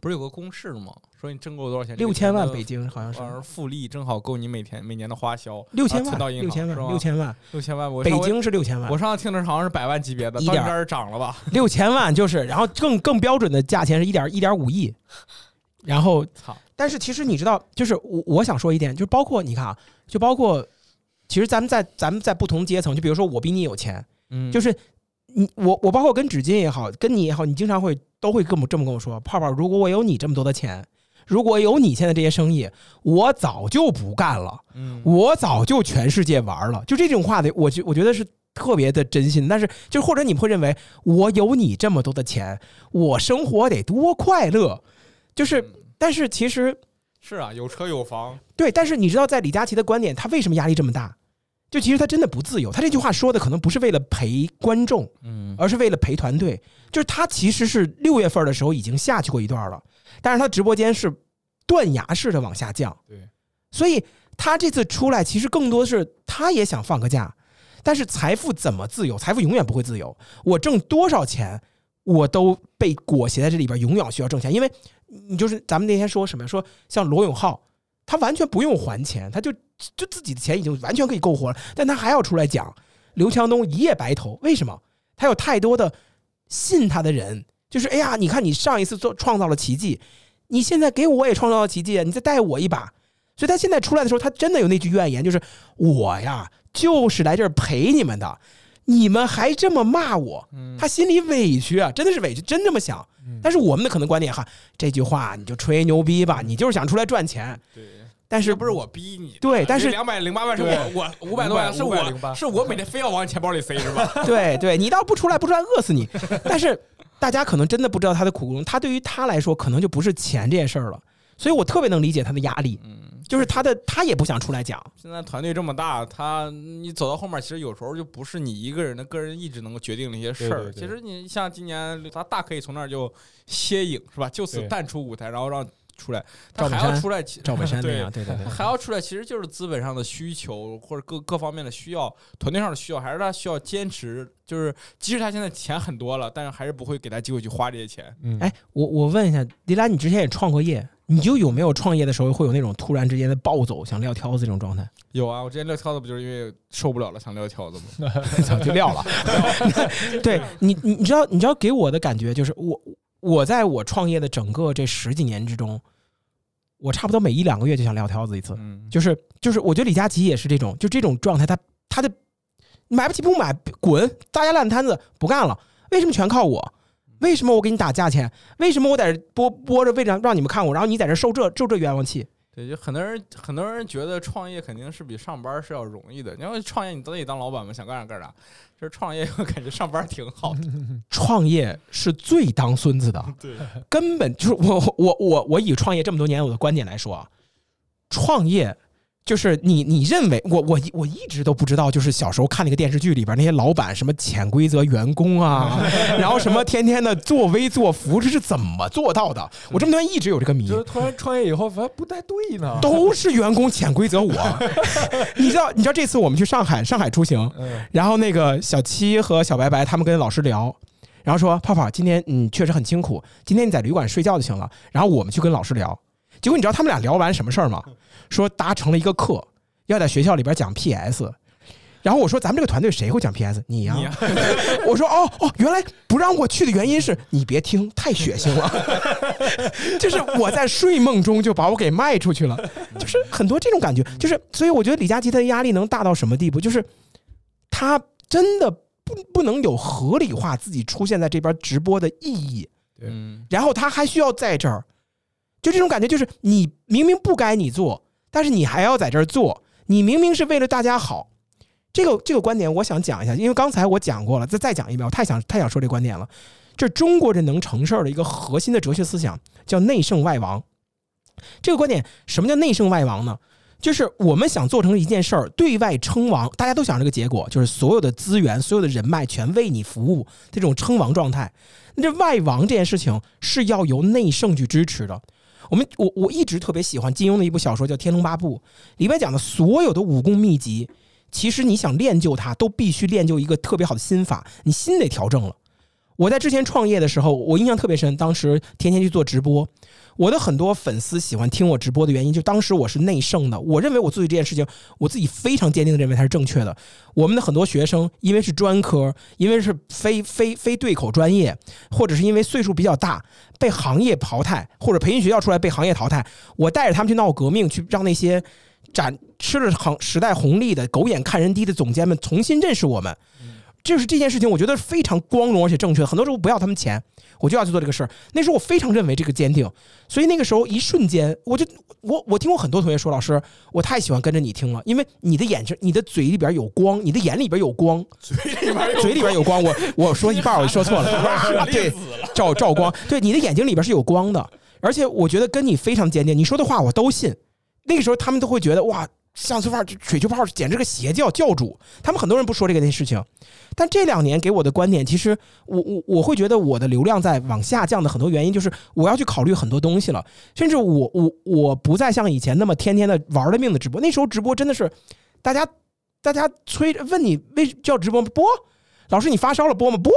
不是有个公式吗？说你挣够多少钱？六千万北京好像是而复利正好够你每天每年的花销。六千万，啊存到银六千万，行六千万。六千万，我北京是六千万我，上次听的好像是百万级别的，一点到这儿涨了吧？六千万就是，然后更更标准的价钱是一点一点五亿，然后操，但是其实你知道，就是我我想说一点，就包括你看啊，就包括其实咱们在咱们在不同阶层，就比如说我比你有钱，嗯就是你我我包括跟纸巾也好，跟你也好，你经常会都会跟我这么跟我说，泡泡，如果我有你这么多的钱，如果有你现在这些生意，我早就不干了，嗯我早就全世界玩了。就这种话的，我觉我觉得是特别的真心。但是就或者你会认为我有你这么多的钱，我生活得多快乐，就是但是其实是啊，有车有房，对，但是你知道，在李佳琦的观点，他为什么压力这么大？就其实他真的不自由。他这句话说的可能不是为了陪观众，嗯而是为了陪团队。就是他其实是六月份的时候已经下去过一段了，但是他直播间是断崖式的往下降。对，所以他这次出来，其实更多是他也想放个假。但是财富怎么自由？财富永远不会自由。我挣多少钱，我都被裹挟在这里边，永远需要挣钱。因为你就是咱们那天说什么呀？说像罗永浩，他完全不用还钱，他就就自己的钱已经完全可以够活了，但他还要出来讲刘强东一夜白头，为什么？他有太多的信他的人，就是哎呀，你看你上一次做创造了奇迹，你现在给我也创造了奇迹，你再带我一把。所以他现在出来的时候，他真的有那句怨言，就是我呀，就是来这儿陪你们的，你们还这么骂我，嗯他心里委屈啊，真的是委屈，真这么想。但是我们的可能观点哈，这句话你就吹牛逼吧，你就是想出来赚钱。对。但是这不是我逼你，对但是两百零八万是我我五百多万是我508是我每天非要往钱包里塞是吧？对对，你倒不出来，不出来饿死你。但是大家可能真的不知道他的苦衷，他对于他来说可能就不是钱这件事儿了。所以我特别能理解他的压力，嗯，就是他的他也不想出来讲。现在团队这么大，他你走到后面，其实有时候就不是你一个人的个人意志能够决定的一些事儿。其实你像今年，他大可以从那儿就歇影是吧？就此淡出舞台，然后让出来，他 还要出来，其赵本山那对样，对对对他。还要出来，其实就是资本上的需求或者各各方面的需要，团队上的需要，还是他需要坚持。就是即使他现在钱很多了，但是还是不会给他机会去花这些钱。嗯，哎，我我问一下，迪拉，你之前也创过业，你就有没有创业的时候会有那种突然之间的暴走，想撂挑子这种状态？有啊，我之前撂挑子不就是因为受不了了，想撂挑子吗？早就撂了。对你，你你知道，你知道给我的感觉就是，我我在我创业的整个这十几年之中，我差不多每一两个月就想撂挑子一次。嗯，就是就是，我觉得李佳琦也是这种，就这种状态，他他的买不起不买，滚，大家烂摊子不干了。为什么全靠我？为什么我给你打价钱？为什么我在这播播着为了让你们看我，然后你在这受这受这冤枉气？对，就很多人很多人觉得创业肯定是比上班是要容易的。你要创业你自己当老板嘛，想干啥干啥。就是创业，我感觉上班挺好的。创业是最当孙子的，对，根本就是我我我我以创业这么多年我的观点来说啊，创业就是你你认为我我我一直都不知道，就是小时候看那个电视剧里边那些老板什么潜规则员工啊，然后什么天天的作威作福，这是怎么做到的？我这么多年一直有这个谜。就是突然 创业以后，发现不太对呢。都是员工潜规则我，你知道？你知道这次我们去上海，上海出行，嗯，然后那个小七和小白白他们跟老师聊，然后说泡泡今天嗯确实很辛苦，今天你在旅馆睡觉就行了。然后我们去跟老师聊，结果你知道他们俩聊完什么事儿吗？说达成了一个课，要在学校里边讲 PS。然后我说咱们这个团队谁会讲 PS？你呀、你呀 我说哦哦，原来不让我去的原因是你别听，太血腥了。就是我在睡梦中就把我给卖出去了，就是很多这种感觉，就是所以我觉得李佳琦他的压力能大到什么地步？就是他真的不不能有合理化自己出现在这边直播的意义，对嗯，然后他还需要在这儿，就这种感觉，就是你明明不该你做，但是你还要在这儿做，你明明是为了大家好。这个这个观点，我想讲一下，因为刚才我讲过了，再再讲一遍，我太想太想说这观点了。这中国人能成事儿的一个核心的哲学思想叫内圣外王。这个观点，什么叫内圣外王呢？就是我们想做成一件事儿，对外称王，大家都想这个结果，就是所有的资源、所有的人脉全为你服务，这种称王状态。那这外王这件事情是要由内圣去支持的。我们我我一直特别喜欢金庸的一部小说叫《天龙八部》，里边讲的所有的武功秘籍，其实你想练就它，都必须练就一个特别好的心法，你心得调正了。我在之前创业的时候，我印象特别深，当时天天去做直播。我的很多粉丝喜欢听我直播的原因，就当时我是内圣的。我认为我做的这件事情，我自己非常坚定的认为它是正确的。我们的很多学生，因为是专科，因为是非非非对口专业，或者是因为岁数比较大，被行业淘汰，或者培训学校出来被行业淘汰，我带着他们去闹革命，去让那些展吃了行时代红利的狗眼看人低的总监们重新认识我们。就是这件事情，我觉得非常光荣而且正确的。很多时候不要他们钱，我就要去做这个事儿。那时候我非常认为这个坚定，所以那个时候一瞬间，我就我我听过很多同学说，老师，我太喜欢跟着你听了，因为你的眼睛、你的嘴里边有光，你的眼里边有光，嘴里边嘴里边有光。我我说一半，我说错了，对，照照光，对，你的眼睛里边是有光的，而且我觉得跟你非常坚定，你说的话我都信。那个时候他们都会觉得哇。像素范水球炮简直个邪教教主，他们很多人不说这个那事情，但这两年给我的观点，其实我我我会觉得我的流量在往下降的很多原因，就是我要去考虑很多东西了，甚至我我我不再像以前那么天天的玩了命的直播，那时候直播真的是大家大家催问你为叫直播播，老师你发烧了播吗？播，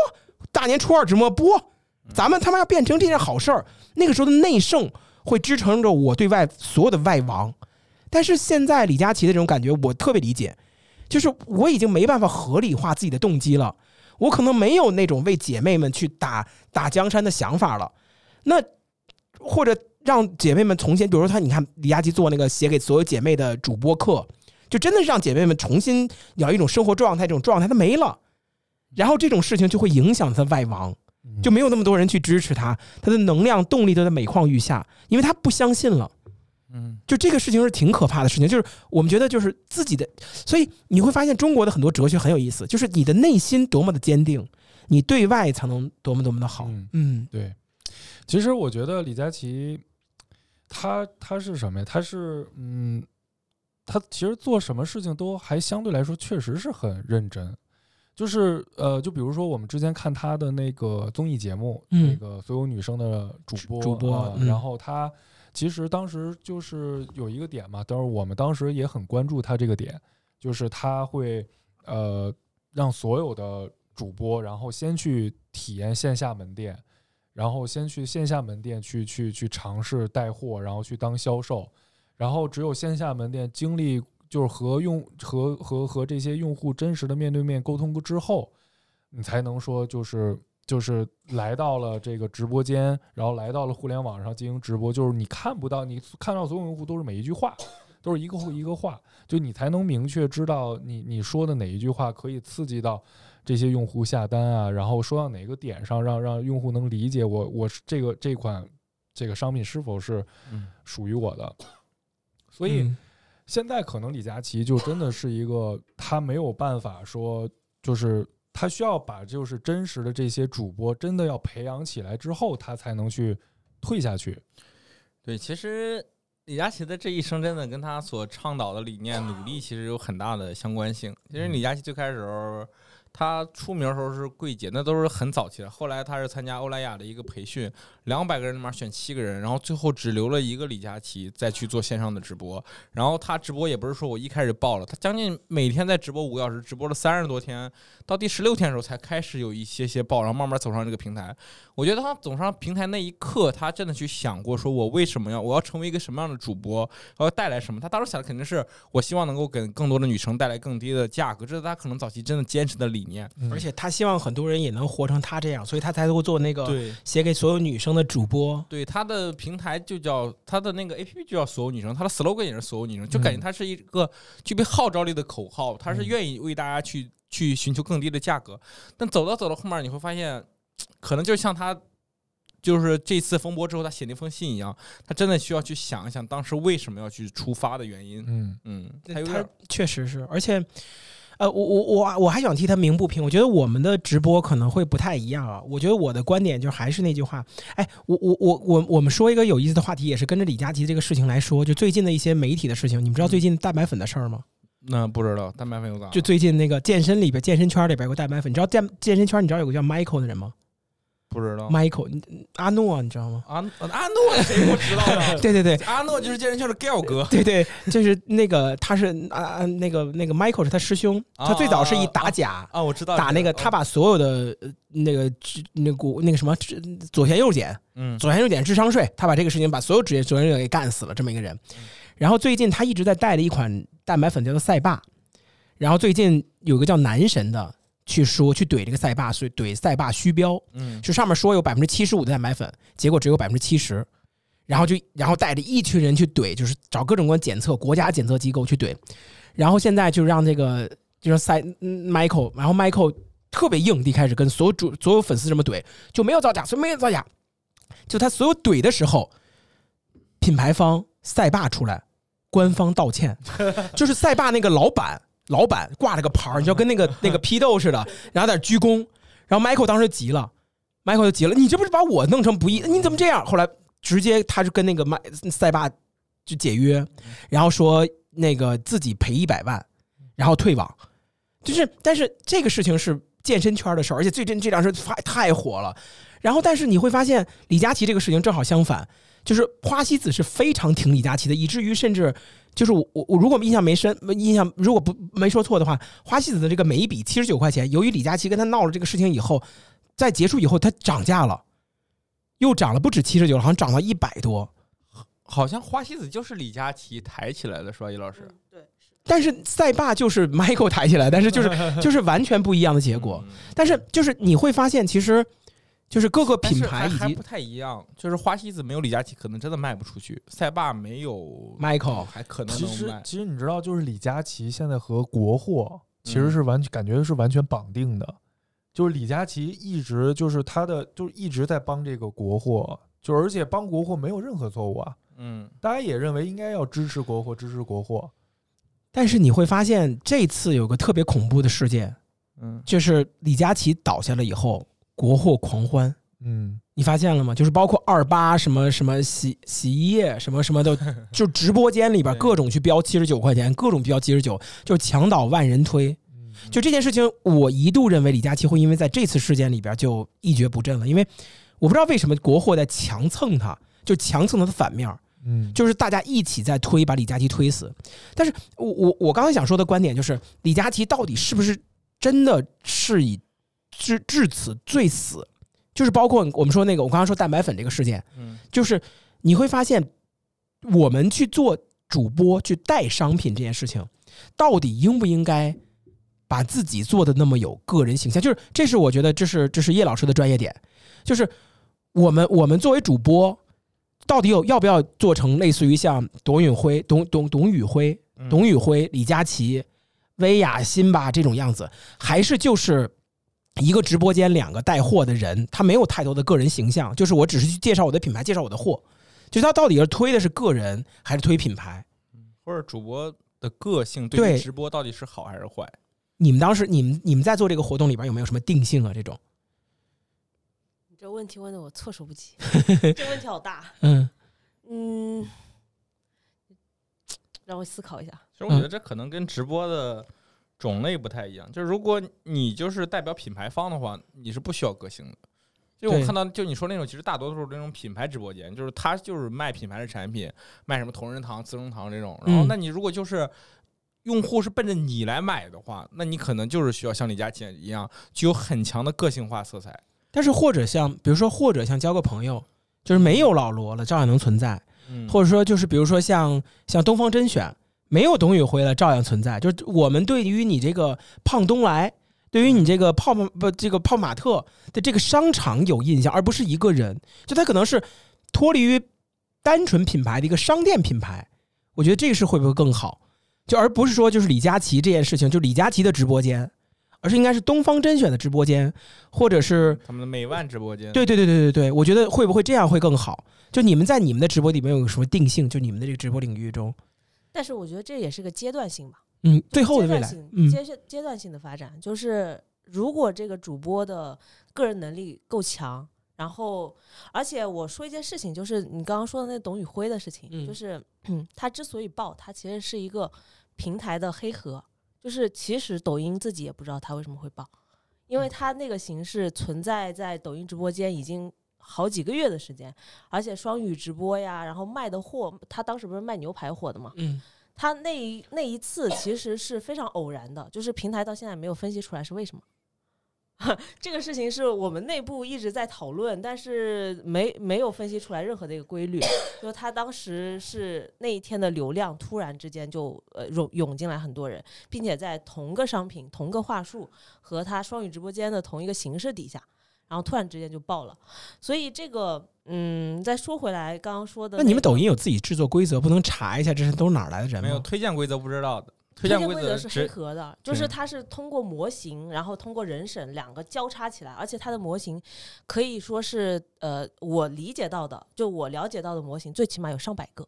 大年初二直播播，咱们他妈要变成这件好事儿，那个时候的内圣会支撑着我对外所有的外王。但是现在李佳琦的这种感觉，我特别理解，就是我已经没办法合理化自己的动机了，我可能没有那种为姐妹们去打打江山的想法了。那或者让姐妹们重新，比如说他，你看李佳琦做那个写给所有姐妹的主播课，就真的是让姐妹们重新有一种生活状态，这种状态他没了，然后这种事情就会影响他外王，就没有那么多人去支持他，他的能量动力都在每况愈下，因为他不相信了。嗯，就这个事情是挺可怕的事情，就是我们觉得就是自己的，所以你会发现中国的很多哲学很有意思，就是你的内心多么的坚定，你对外才能多么多么的好。嗯，对。其实我觉得李佳琦，他他是什么呀？他是嗯，他其实做什么事情都还相对来说确实是很认真。就是呃，就比如说我们之前看他的那个综艺节目，那个所有女生的主播，主播，然后他。其实当时就是有一个点嘛，但是我们当时也很关注他这个点，就是他会呃让所有的主播，然后先去体验线下门店，然后先去线下门店去去去尝试带货，然后去当销售，然后只有线下门店经历就是和用和和和这些用户真实的面对面沟通过之后，你才能说就是。就是来到了这个直播间，然后来到了互联网上进行直播。就是你看不到，你看到所有用户都是每一句话，都是一个一个话，就你才能明确知道你你说的哪一句话可以刺激到这些用户下单啊，然后说到哪个点上，让让用户能理解我我这个这款这个商品是否是属于我的。所以现在可能李佳琦就真的是一个他没有办法说就是。他需要把就是真实的这些主播真的要培养起来之后，他才能去退下去。对，其实李佳琦的这一生真的跟他所倡导的理念、努力其实有很大的相关性。其实李佳琦最开始时候。他出名的时候是柜姐，那都是很早期的。后来他是参加欧莱雅的一个培训，两百个人里面选七个人，然后最后只留了一个李佳琦再去做线上的直播。然后他直播也不是说我一开始爆了，他将近每天在直播五个小时，直播了三十多天，到第十六天的时候才开始有一些些爆，然后慢慢走上这个平台。我觉得他走上平台那一刻，他真的去想过，说我为什么要我要成为一个什么样的主播，我要带来什么？他当时想的肯定是我希望能够给更多的女生带来更低的价格，这是他可能早期真的坚持的理。念，而且他希望很多人也能活成他这样，所以他才会做那个写给所有女生的主播。对，他的平台就叫他的那个 A P P 就叫所有女生，他的 slogan 也是所有女生，就感觉他是一个具备号召力的口号，他是愿意为大家去去寻求更低的价格。但走到走到后面，你会发现，可能就像他就是这次风波之后，他写那封信一样，他真的需要去想一想当时为什么要去出发的原因。嗯嗯，他确实是，而且。呃，我我我我还想替他鸣不平，我觉得我们的直播可能会不太一样啊。我觉得我的观点就还是那句话，哎，我我我我我们说一个有意思的话题，也是跟着李佳琦这个事情来说，就最近的一些媒体的事情，你们知道最近蛋白粉的事儿吗？那不知道蛋白粉有咋？就最近那个健身里边，健身圈里边有个蛋白粉，你知道健健身圈你知道有个叫 Michael 的人吗？不知道，Michael 阿诺你知道吗？阿阿诺谁不知道 呢？对对对，阿诺就是健身圈的 Gal 哥。对对，就是那个他是啊那个那个 Michael 是他师兄，他最早是以打假啊，我知道打那个，他把所有的那个那股那个什么左旋右减，嗯，左旋右减智商税，他把这个事情把所有职业左旋右减给干死了，这么一个人。然后最近他一直在带的一款蛋白粉叫做赛霸。然后最近有个叫男神的去说去怼这个赛霸，所以怼赛霸虚标，嗯，就上面说有百分之七十五的蛋白粉，结果只有百分之七十，然后就然后带着一群人去怼，就是找各种各样检测国家检测机构去怼，然后现在就让这个就是赛 Michael，然后 Michael 特别硬，一开始跟所有主所有粉丝这么怼，就没有造假，所以没有造假，就他所有怼的时候，品牌方赛霸出来官方道歉，就是赛霸那个老板。老板挂了个牌儿，你就跟那个 那个批斗似的，然后在那鞠躬。然后 Michael 当时急了，Michael 就急了，你这不是把我弄成不义？你怎么这样？后来直接他就跟那个麦塞巴就解约，然后说那个自己赔一百万，然后退网。就是，但是这个事情是健身圈的事儿，而且最近这两事太太火了。然后，但是你会发现李佳琦这个事情正好相反，就是花西子是非常挺李佳琦的，以至于甚至。就是我我我如果印象没深，印象如果不没说错的话，花西子的这个每一笔七十九块钱，由于李佳琦跟他闹了这个事情以后，在结束以后，它涨价了，又涨了不止七十九了，好像涨了一百多。好像花西子就是李佳琦抬起来的，是吧，叶老师？对。但是赛霸就是 Michael 抬起来，但是就是 就是完全不一样的结果。但是就是你会发现，其实。就是各个品牌以及不太一样，就是花西子没有李佳琦可能真的卖不出去，赛霸没有 Michael 还可能其实其实你知道，就是李佳琦现在和国货其实是完全感觉是完全绑定的，就是李佳琦一直就是他的就是一直在帮这个国货，就而且帮国货没有任何错误啊。嗯，大家也认为应该要支持国货，支持国货。但是你会发现这次有个特别恐怖的事件，嗯，就是李佳琦倒下了以后。国货狂欢，嗯，你发现了吗？就是包括二八什么什么洗洗衣液什么什么的，就直播间里边各种去标七十九块钱，各种标七十九，就墙倒万人推。就这件事情，我一度认为李佳琦会因为在这次事件里边就一蹶不振了，因为我不知道为什么国货在强蹭他，就强蹭他的反面，嗯，就是大家一起在推，把李佳琦推死。但是我我我刚才想说的观点就是，李佳琦到底是不是真的是以。至至此最死，就是包括我们说那个，我刚刚说蛋白粉这个事件，嗯，就是你会发现，我们去做主播去带商品这件事情，到底应不应该把自己做的那么有个人形象？就是这是我觉得这是这是叶老师的专业点，就是我们我们作为主播，到底有要不要做成类似于像董宇辉、董董董宇辉、董宇辉、李佳琦、薇娅、辛巴这种样子，还是就是？一个直播间两个带货的人，他没有太多的个人形象，就是我只是去介绍我的品牌，介绍我的货，就他到底是推的是个人还是推品牌，或者主播的个性对直播到底是好还是坏？你们当时你们你们在做这个活动里边有没有什么定性啊？这种？你这问题问的我措手不及，这问题好大。嗯嗯，让我思考一下。其实我觉得这可能跟直播的。种类不太一样，就是如果你就是代表品牌方的话，你是不需要个性的。就我看到，就你说那种，其实大多数那种品牌直播间，就是他就是卖品牌的产品，卖什么同仁堂、资生堂这种。然后，那你如果就是用户是奔着你来买的话，那你可能就是需要像李佳琦一样，具有很强的个性化色彩。但是或者像，比如说或者像交个朋友，就是没有老罗了，照样能存在。或者说就是比如说像像东方甄选。没有董宇辉了，照样存在。就是我们对于你这个胖东来，对于你这个泡不这个泡玛特的这个商场有印象，而不是一个人。就他可能是脱离于单纯品牌的一个商店品牌。我觉得这个是会不会更好？就而不是说就是李佳琦这件事情，就李佳琦的直播间，而是应该是东方甄选的直播间，或者是他们的美万直播间。对对对对对对，我觉得会不会这样会更好？就你们在你们的直播里面有什么定性？就你们的这个直播领域中。但是我觉得这也是个阶段性吧，嗯，最后的未来，嗯，阶阶段性的发展，就是如果这个主播的个人能力够强，然后而且我说一件事情，就是你刚刚说的那董宇辉的事情，就是 他之所以爆，他其实是一个平台的黑盒，就是其实抖音自己也不知道他为什么会爆，因为他那个形式存在在抖音直播间已经。好几个月的时间，而且双语直播呀，然后卖的货，他当时不是卖牛排火的嘛？嗯，他那一那一次其实是非常偶然的，就是平台到现在没有分析出来是为什么。这个事情是我们内部一直在讨论，但是没没有分析出来任何的一个规律。就他当时是那一天的流量突然之间就呃涌涌进来很多人，并且在同个商品、同个话术和他双语直播间的同一个形式底下。然后突然之间就爆了，所以这个，嗯，再说回来，刚刚说的，那你们抖音有自己制作规则，不能查一下这是都是哪儿来的人吗？没有推荐规则不知道的，推荐规则是黑盒的，就是它是通过模型，然后通过人审两个交叉起来，而且它的模型可以说是，呃，我理解到的，就我了解到的模型，最起码有上百个。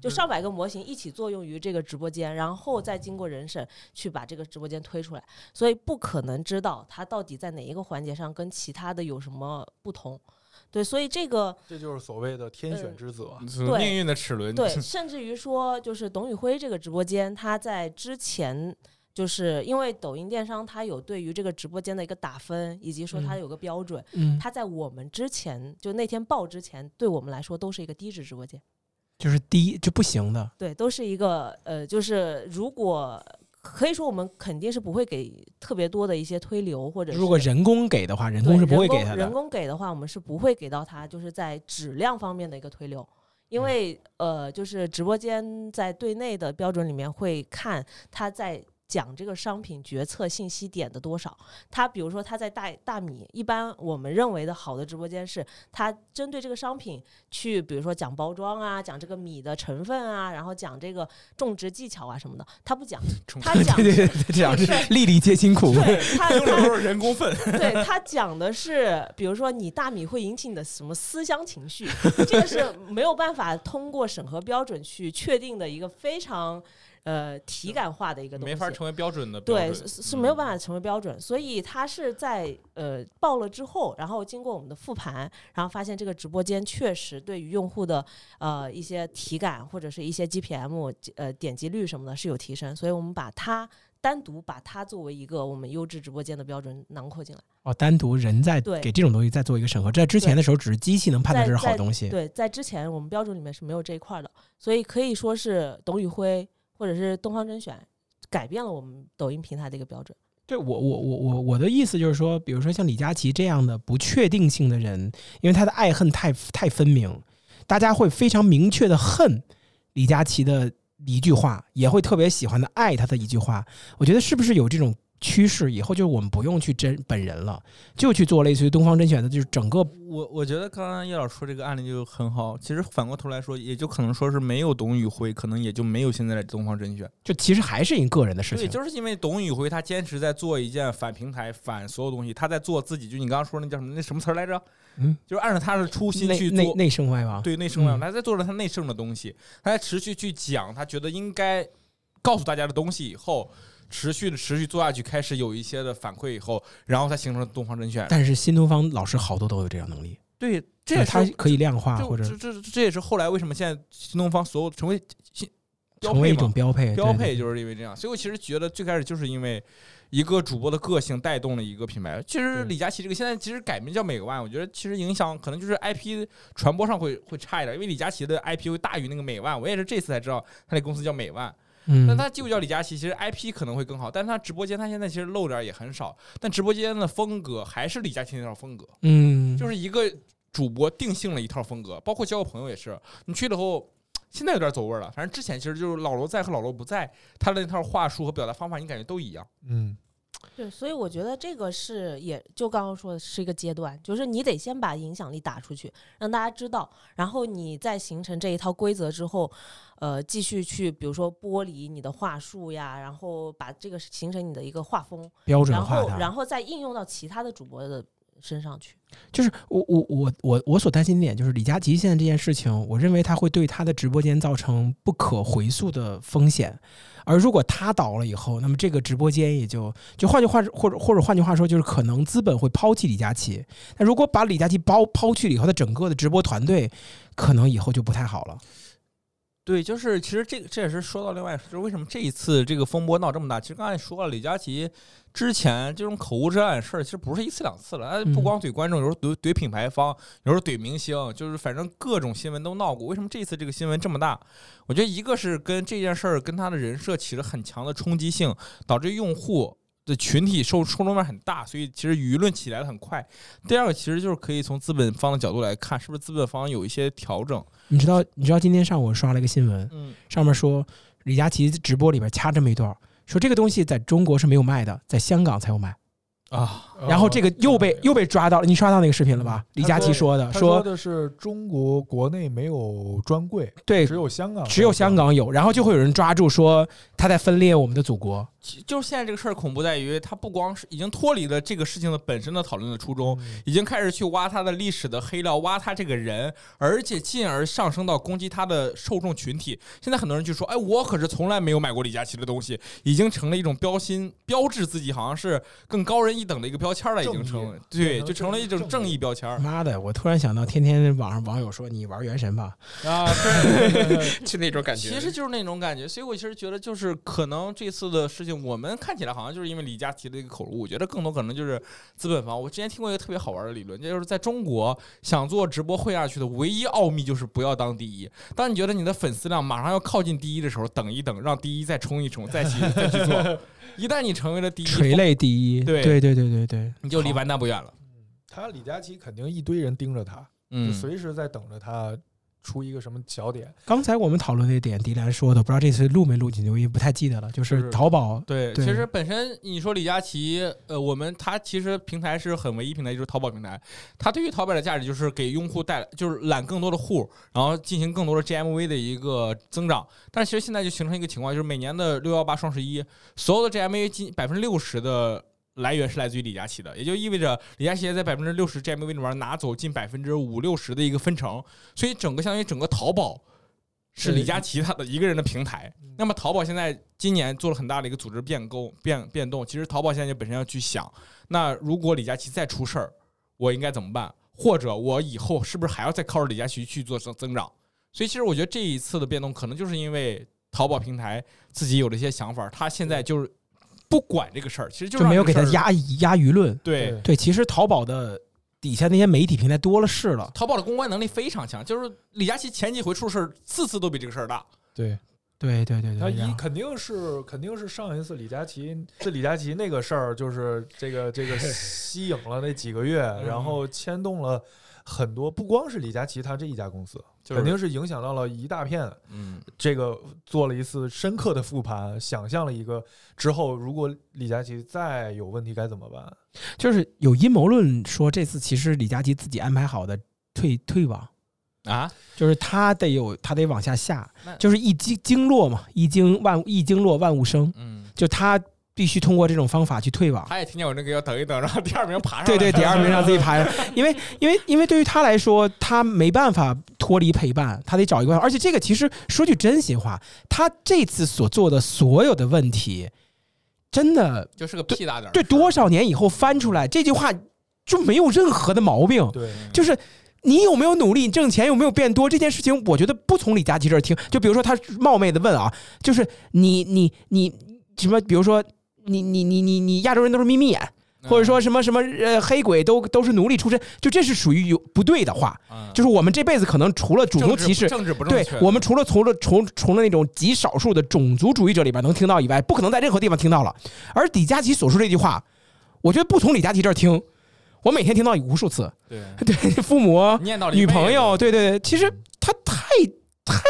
就上百个模型一起作用于这个直播间，然后再经过人审去把这个直播间推出来，所以不可能知道它到底在哪一个环节上跟其他的有什么不同。对，所以这个这就是所谓的天选之子，命运的齿轮。对，甚至于说，就是董宇辉这个直播间，他在之前就是因为抖音电商它有对于这个直播间的一个打分，以及说它有个标准，它在我们之前就那天报之前，对我们来说都是一个低值直播间。就是第一就不行的，对，都是一个呃，就是如果可以说，我们肯定是不会给特别多的一些推流，或者如果人工给的话，人工是不会给他的。人工给的话，我们是不会给到他，就是在质量方面的一个推流，因为呃，就是直播间在对内的标准里面会看他在。讲这个商品决策信息点的多少？他比如说他在大大米，一般我们认为的好的直播间是，他针对这个商品去，比如说讲包装啊，讲这个米的成分啊，然后讲这个种植技巧啊什么的，他不讲，他讲对对对，讲是粒粒皆辛苦，他都是人工粪，对他讲的是，比如说你大米会引起你的什么思乡情绪，这个是没有办法通过审核标准去确定的一个非常。呃，体感化的一个东西，没法成为标准的，对，是是没有办法成为标准，所以它是在呃爆了之后，然后经过我们的复盘，然后发现这个直播间确实对于用户的呃一些体感或者是一些 GPM 呃点击率什么的是有提升，所以我们把它单独把它作为一个我们优质直播间的标准囊括进来。哦，单独人在给这种东西再做一个审核，在之前的时候只是机器能判断这是好东西。对，在之前我们标准里面是没有这一块的，所以可以说是董宇辉。或者是东方甄选改变了我们抖音平台的一个标准。对我，我，我，我，我的意思就是说，比如说像李佳琦这样的不确定性的人，因为他的爱恨太太分明，大家会非常明确的恨李佳琦的一句话，也会特别喜欢的爱他的一句话。我觉得是不是有这种？趋势以后就是我们不用去真本人了，就去做类似于东方甄选的，就是整个我我觉得刚刚叶老师说这个案例就很好。其实反过头来说，也就可能说是没有董宇辉，可能也就没有现在的东方甄选。就其实还是一个人的事情。对，就是因为董宇辉他坚持在做一件反平台、反所有东西，他在做自己。就你刚刚说那叫什么那什么词来着？嗯，就是按照他的初心去做内圣外王。对，内圣外王，他在做着他内圣的东西，他在持续去讲他觉得应该告诉大家的东西以后。持续的持续做下去，开始有一些的反馈以后，然后才形成了东方甄选。但是新东方老师好多都有这样能力，对，这也是他可以量化，或者这这这也是后来为什么现在新东方所有成为新成为一种标配，标配就是因为这样。所以我其实觉得最开始就是因为一个主播的个性带动了一个品牌。其实李佳琦这个现在其实改名叫美万，我觉得其实影响可能就是 IP 传播上会会差一点，因为李佳琦的 IP 会大于那个美万。我也是这次才知道他那公司叫美万。但他就叫李佳琦，其实 IP 可能会更好，但是他直播间他现在其实露脸也很少，但直播间的风格还是李佳琦那套风格，嗯，就是一个主播定性了一套风格，包括交个朋友也是，你去了后，现在有点走味了，反正之前其实就是老罗在和老罗不在，他的那套话术和表达方法，你感觉都一样，嗯。对，所以我觉得这个是，也就刚刚说的是一个阶段，就是你得先把影响力打出去，让大家知道，然后你再形成这一套规则之后，呃，继续去，比如说剥离你的话术呀，然后把这个形成你的一个画风标准化，然后然后再应用到其他的主播的身上去。就是我我我我我所担心的点就是李佳琦现在这件事情，我认为他会对他的直播间造成不可回溯的风险。而如果他倒了以后，那么这个直播间也就就换句话或者或者换句话说，就是可能资本会抛弃李佳琦。那如果把李佳琦抛抛去了以后，他整个的直播团队可能以后就不太好了。对，就是其实这个这也是说到另外，就是为什么这一次这个风波闹这么大。其实刚才说了，李佳琦之前这种口无遮拦的事儿，其实不是一次两次了。他，不光怼观众，有时候怼怼品牌方，有时候怼明星，就是反正各种新闻都闹过。为什么这一次这个新闻这么大？我觉得一个是跟这件事儿跟他的人设起了很强的冲击性，导致用户。的群体受受众面很大，所以其实舆论起来的很快。第二个其实就是可以从资本方的角度来看，是不是资本方有一些调整？你知道，你知道今天上午我刷了一个新闻，嗯，上面说李佳琦直播里边掐这么一段，说这个东西在中国是没有卖的，在香港才有卖。啊，然后这个又被又被抓到了，你刷到那个视频了吧？李佳琦说的，说的是中国国内没有专柜，对，只有香港，只有香港有，然后就会有人抓住说他在分裂我们的祖国。就是现在这个事儿恐怖在于，他不光是已经脱离了这个事情的本身的讨论的初衷，已经开始去挖他的历史的黑料，挖他这个人，而且进而上升到攻击他的受众群体。现在很多人就说：“哎，我可是从来没有买过李佳琦的东西。”已经成了一种标新标志自己好像是更高人一等的一个标签了，已经成对，就成了一种正义标签。妈的，我突然想到，天天网上网友说你玩原神吧，啊，对，就那种感觉，其实就是那种感觉。所以我其实觉得，就是可能这次的事情。我们看起来好像就是因为李佳琦的一个口误，我觉得更多可能就是资本方。我之前听过一个特别好玩的理论，就是在中国想做直播会下去的唯一奥秘就是不要当第一。当你觉得你的粉丝量马上要靠近第一的时候，等一等，让第一再冲一冲，再去再去做。一旦你成为了第一，垂泪第一，对对对对对对，你就离完蛋不远了。他李佳琦肯定一堆人盯着他，嗯，随时在等着他。出一个什么小点？刚才我们讨论那点，迪兰说的，不知道这次录没录进去，我也不太记得了。就是淘宝，对，其实本身你说李佳琦，呃，我们他其实平台是很唯一平台，就是淘宝平台。他对于淘宝的价值就是给用户带来，就是揽更多的户，然后进行更多的 GMV 的一个增长。但是其实现在就形成一个情况，就是每年的六幺八、双十一，所有的 GMV 近百分之六十的。来源是来自于李佳琦的，也就意味着李佳琦在百分之六十 GMV 里面拿走近百分之五六十的一个分成，所以整个相当于整个淘宝是李佳琦他的一个人的平台。那么淘宝现在今年做了很大的一个组织变更变变动，其实淘宝现在就本身要去想，那如果李佳琦再出事儿，我应该怎么办？或者我以后是不是还要再靠着李佳琦去做增增长？所以其实我觉得这一次的变动，可能就是因为淘宝平台自己有了一些想法，他现在就是。不管这个事儿，其实就没有给他压压舆论。对对，其实淘宝的底下那些媒体平台多了是了。淘宝的公关能力非常强，就是李佳琦前几回出事儿，次次都比这个事儿大。对对对对，他一肯定是肯定是上一次李佳琦是李佳琦那个事儿，就是这个这个 吸引了那几个月，然后牵动了。很多不光是李佳琦他这一家公司，肯定是影响到了一大片。嗯，这个做了一次深刻的复盘，想象了一个之后如果李佳琦再有问题该怎么办。就是有阴谋论说这次其实李佳琦自己安排好的退退网啊，就是他得有他得往下下，就是一经经络嘛，一经万一经络万物生。嗯，就他。必须通过这种方法去退网。他也听见我那个要等一等，然后第二名爬上。对对，第二名让自己爬上，因为因为因为对于他来说，他没办法脱离陪伴，他得找一个。而且这个其实说句真心话，他这次所做的所有的问题，真的就是个屁大点儿。对，多少年以后翻出来这句话就没有任何的毛病。对，就是你有没有努力，你挣钱有没有变多这件事情，我觉得不从李佳琦这儿听。就比如说他冒昧的问啊，就是你你你什么，比如说。你你你你你亚洲人都是眯眯眼，或者说什么什么呃黑鬼都都是奴隶出身，就这是属于有不对的话。就是我们这辈子可能除了种族歧视，政治不对，我们除了除了除除了那种极少数的种族主义者里边能听到以外，不可能在任何地方听到了。而李佳琦所说这句话，我觉得不从李佳琦这儿听，我每天听到无数次。对 对，父母、女朋友，对对对，其实他太太。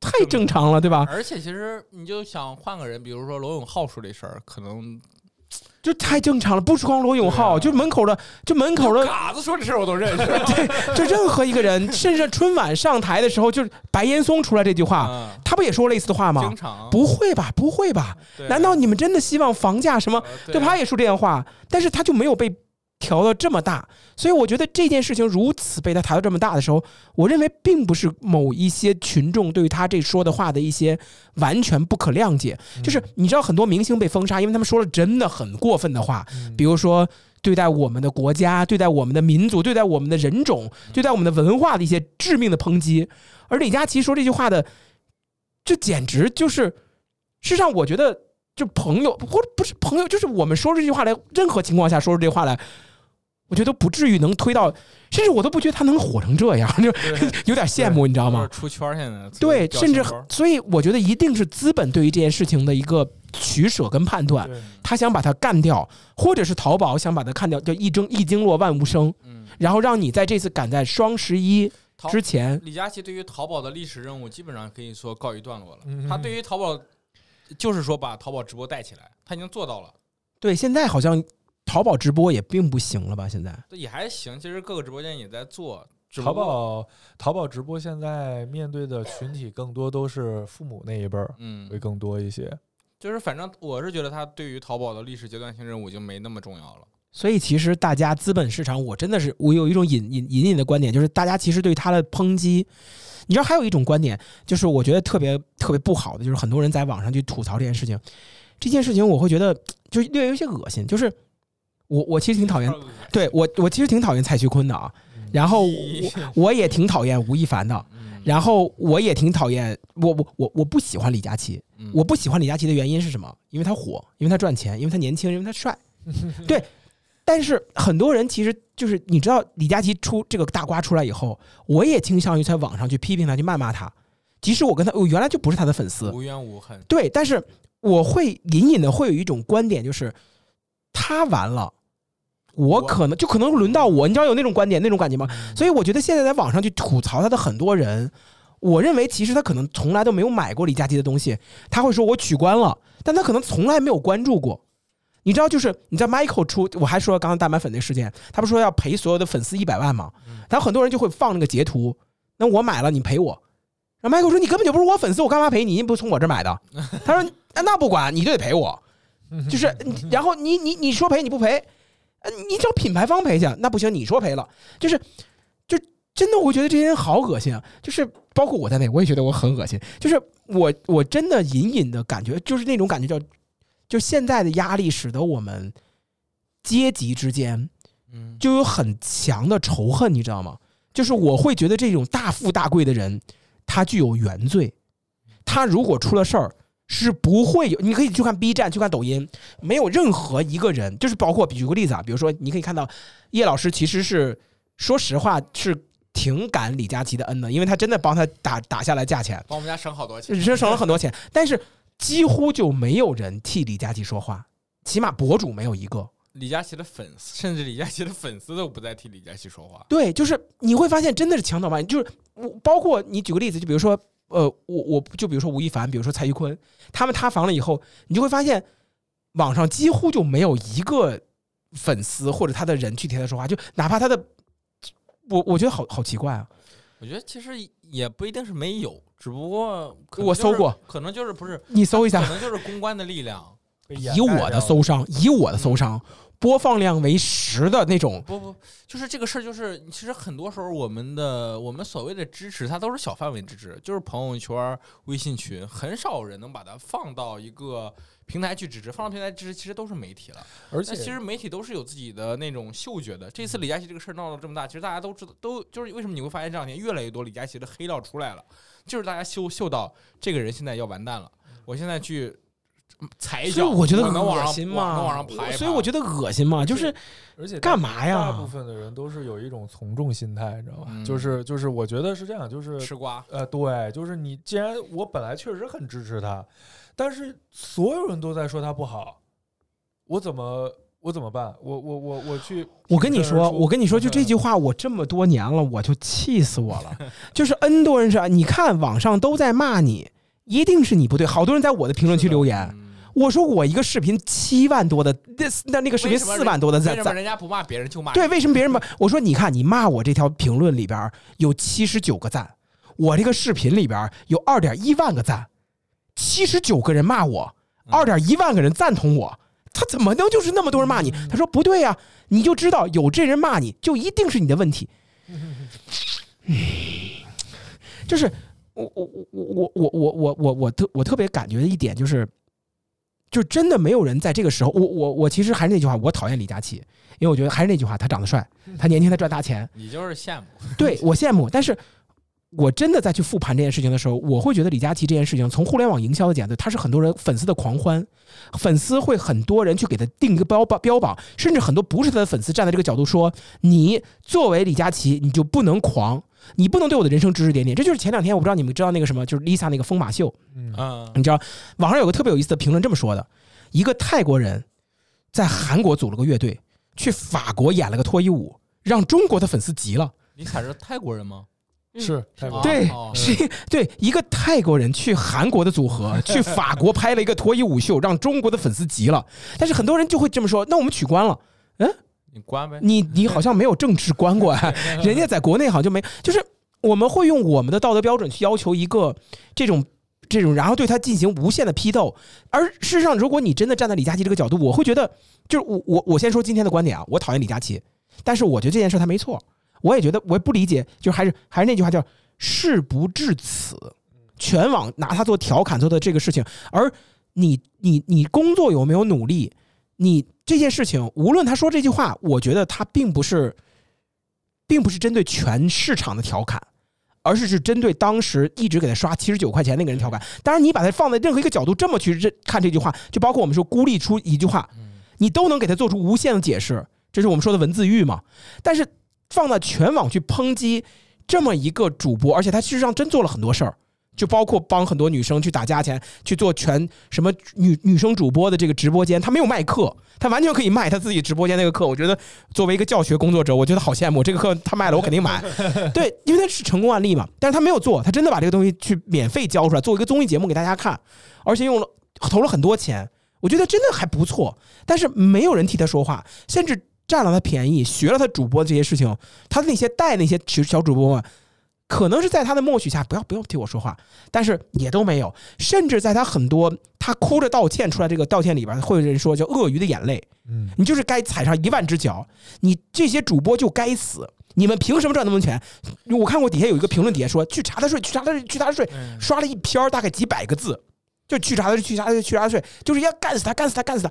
太正常了，对吧？而且其实你就想换个人，比如说罗永浩说这事儿，可能就太正常了。不是光罗永浩，就门口的，就门口的嘎子说这事儿我都认识。对，就任何一个人，甚至春晚上台的时候，就是白岩松出来这句话，他不也说类似的话吗？经常不会吧？不会吧？难道你们真的希望房价什么？对，他也说这样话，但是他就没有被。调到这么大，所以我觉得这件事情如此被他抬到这么大的时候，我认为并不是某一些群众对于他这说的话的一些完全不可谅解。就是你知道，很多明星被封杀，因为他们说了真的很过分的话，比如说对待我们的国家、对待我们的民族、对待我们的人种、对待我们的文化的一些致命的抨击。而李佳琦说这句话的，这简直就是，事实上我觉得。就朋友或者不是朋友，就是我们说这句话来，任何情况下说出这话来，我觉得不至于能推到，甚至我都不觉得他能火成这样，就 有点羡慕，你知道吗？出圈现在对，甚至所以我觉得一定是资本对于这件事情的一个取舍跟判断，他想把它干掉，或者是淘宝想把它干掉，就一争一经落万物生，然后让你在这次赶在双十一之前，李佳琦对于淘宝的历史任务基本上可以说告一段落了，他对于淘宝。就是说，把淘宝直播带起来，他已经做到了。对，现在好像淘宝直播也并不行了吧？现在也还行，其实各个直播间也在做。淘宝淘宝直播现在面对的群体更多都是父母那一辈儿，嗯，会更多一些。就是反正我是觉得，他对于淘宝的历史阶段性任务已经没那么重要了。所以其实大家资本市场，我真的是我有一种隐隐隐隐的观点，就是大家其实对他的抨击。你知道还有一种观点，就是我觉得特别特别不好的，就是很多人在网上去吐槽这件事情。这件事情我会觉得就略有些恶心。就是我我其实挺讨厌，对我我其实挺讨厌蔡徐坤的啊。然后 我我也挺讨厌吴亦凡的。然后我也挺讨厌我我我我不喜欢李佳琦。我不喜欢李佳琦的原因是什么？因为他火，因为他赚钱，因为他年轻，因为他帅。对。但是很多人其实就是你知道李佳琦出这个大瓜出来以后，我也倾向于在网上去批评他，去谩骂他。即使我跟他我原来就不是他的粉丝，无冤无恨。对，但是我会隐隐的会有一种观点，就是他完了，我可能就可能轮到我，你知道有那种观点那种感觉吗？所以我觉得现在在网上去吐槽他的很多人，我认为其实他可能从来都没有买过李佳琦的东西，他会说我取关了，但他可能从来没有关注过。你知道，就是你知道 Michael 出，我还说刚刚大白粉那事件，他不说要赔所有的粉丝一百万吗？然后很多人就会放那个截图，那我买了你赔我。然后 Michael 说你根本就不是我粉丝，我干嘛赔你？你不是从我这买的？他说那不管，你就得赔我。就是，然后你你你说赔你不赔，你找品牌方赔去，那不行，你说赔了，就是就真的，我觉得这些人好恶心啊！就是包括我在内，我也觉得我很恶心。就是我我真的隐隐的感觉，就是那种感觉叫。就现在的压力，使得我们阶级之间，嗯，就有很强的仇恨，你知道吗？就是我会觉得这种大富大贵的人，他具有原罪。他如果出了事儿，是不会有。你可以去看 B 站，去看抖音，没有任何一个人，就是包括举个例子啊，比如说你可以看到叶老师其实是说实话是挺感李佳琦的恩的，因为他真的帮他打打下来价钱，帮我们家省好多钱，省省了很多钱，但是。几乎就没有人替李佳琦说话，起码博主没有一个。李佳琦的粉丝，甚至李佳琦的粉丝都不再替李佳琦说话。对，就是你会发现，真的是墙倒吧，就是我包括你举个例子，就比如说，呃，我我就比如说吴亦凡，比如说蔡徐坤，他们塌房了以后，你就会发现，网上几乎就没有一个粉丝或者他的人去替他说话，就哪怕他的，我我觉得好好奇怪啊。我觉得其实也不一定是没有。只不过我搜过，可能就是不是你搜一下，可能就是公关的力量。以我的搜商，以我的搜商，播放量为十的那种。不不，就是这个事儿，就是其实很多时候我们的我们所谓的支持，它都是小范围支持，就是朋友圈、微信群，很少人能把它放到一个。平台去支持，放到平台支持，其实都是媒体了。而且，其实媒体都是有自己的那种嗅觉的。这次李佳琦这个事儿闹得这么大，其实大家都知道，都就是为什么你会发现这两天越来越多李佳琦的黑料出来了，就是大家嗅嗅到这个人现在要完蛋了。我现在去踩一脚，我觉得恶心嘛，往上爬，所以我觉得恶心嘛，就是而且干嘛呀？大部分的人都是有一种从众心态，你知道吧？就是就是，我觉得是这样，就是吃瓜。呃，对，就是你既然我本来确实很支持他。但是所有人都在说他不好，我怎么我怎么办？我我我我去，我跟你说，我跟你说，就这句话，我这么多年了，我就气死我了。就是 N 多人是，你看网上都在骂你，一定是你不对。好多人在我的评论区留言，我说我一个视频七万多的，那那那个视频四万多的赞，为人家不骂别人就骂？对，为什么别人骂？我说你看，你骂我这条评论里边有七十九个赞，我这个视频里边有二点一万个赞。七十九个人骂我，二点一万个人赞同我，他怎么能就是那么多人骂你？他说不对呀，你就知道有这人骂你就一定是你的问题。就是我我我我我我我我我特我特别感觉的一点就是，就真的没有人在这个时候，我我我其实还是那句话，我讨厌李佳琦，因为我觉得还是那句话，他长得帅，他年轻，他赚大钱。你就是羡慕，对我羡慕，但是。我真的在去复盘这件事情的时候，我会觉得李佳琦这件事情，从互联网营销的角度，他是很多人粉丝的狂欢，粉丝会很多人去给他定一个标榜标榜，甚至很多不是他的粉丝站在这个角度说，你作为李佳琦，你就不能狂，你不能对我的人生指指点点。这就是前两天我不知道你们知道那个什么，就是 Lisa 那个疯马秀，嗯，你知道网上有个特别有意思的评论这么说的：一个泰国人在韩国组了个乐队，去法国演了个脱衣舞，让中国的粉丝急了。你还是泰国人吗？是泰国，对，是，对，一个泰国人去韩国的组合去法国拍了一个脱衣舞秀，让中国的粉丝急了。但是很多人就会这么说：“那我们取关了。”嗯，你关呗。你你好像没有正式关过啊，人家在国内好像就没。就是我们会用我们的道德标准去要求一个这种这种，然后对他进行无限的批斗。而事实上，如果你真的站在李佳琦这个角度，我会觉得，就是我我我先说今天的观点啊，我讨厌李佳琦，但是我觉得这件事他没错。我也觉得，我也不理解，就还是还是那句话，叫事不至此，全网拿他做调侃做的这个事情，而你你你工作有没有努力？你这件事情，无论他说这句话，我觉得他并不是，并不是针对全市场的调侃，而是是针对当时一直给他刷七十九块钱那个人调侃。当然，你把它放在任何一个角度这么去认看这句话，就包括我们说孤立出一句话，你都能给他做出无限的解释，这是我们说的文字狱嘛？但是。放到全网去抨击这么一个主播，而且他事实上真做了很多事儿，就包括帮很多女生去打价钱，去做全什么女女生主播的这个直播间，他没有卖课，他完全可以卖他自己直播间那个课。我觉得作为一个教学工作者，我觉得好羡慕这个课他卖了，我肯定买。对，因为他是成功案例嘛，但是他没有做，他真的把这个东西去免费教出来，做一个综艺节目给大家看，而且用了投了很多钱，我觉得真的还不错。但是没有人替他说话，甚至。占了他便宜，学了他主播这些事情，他那些带那些小小主播们，可能是在他的默许下，不要不要替我说话，但是也都没有，甚至在他很多他哭着道歉出来这个道歉里边，会有人说叫鳄鱼的眼泪，嗯，你就是该踩上一万只脚，你这些主播就该死，你们凭什么赚那么多钱？我看过底下有一个评论底下说去查他税，去查他税，去查他税，刷了一篇大概几百个字，就去查他税，去查他税，去查他税，就是要干死他，干死他，干死他！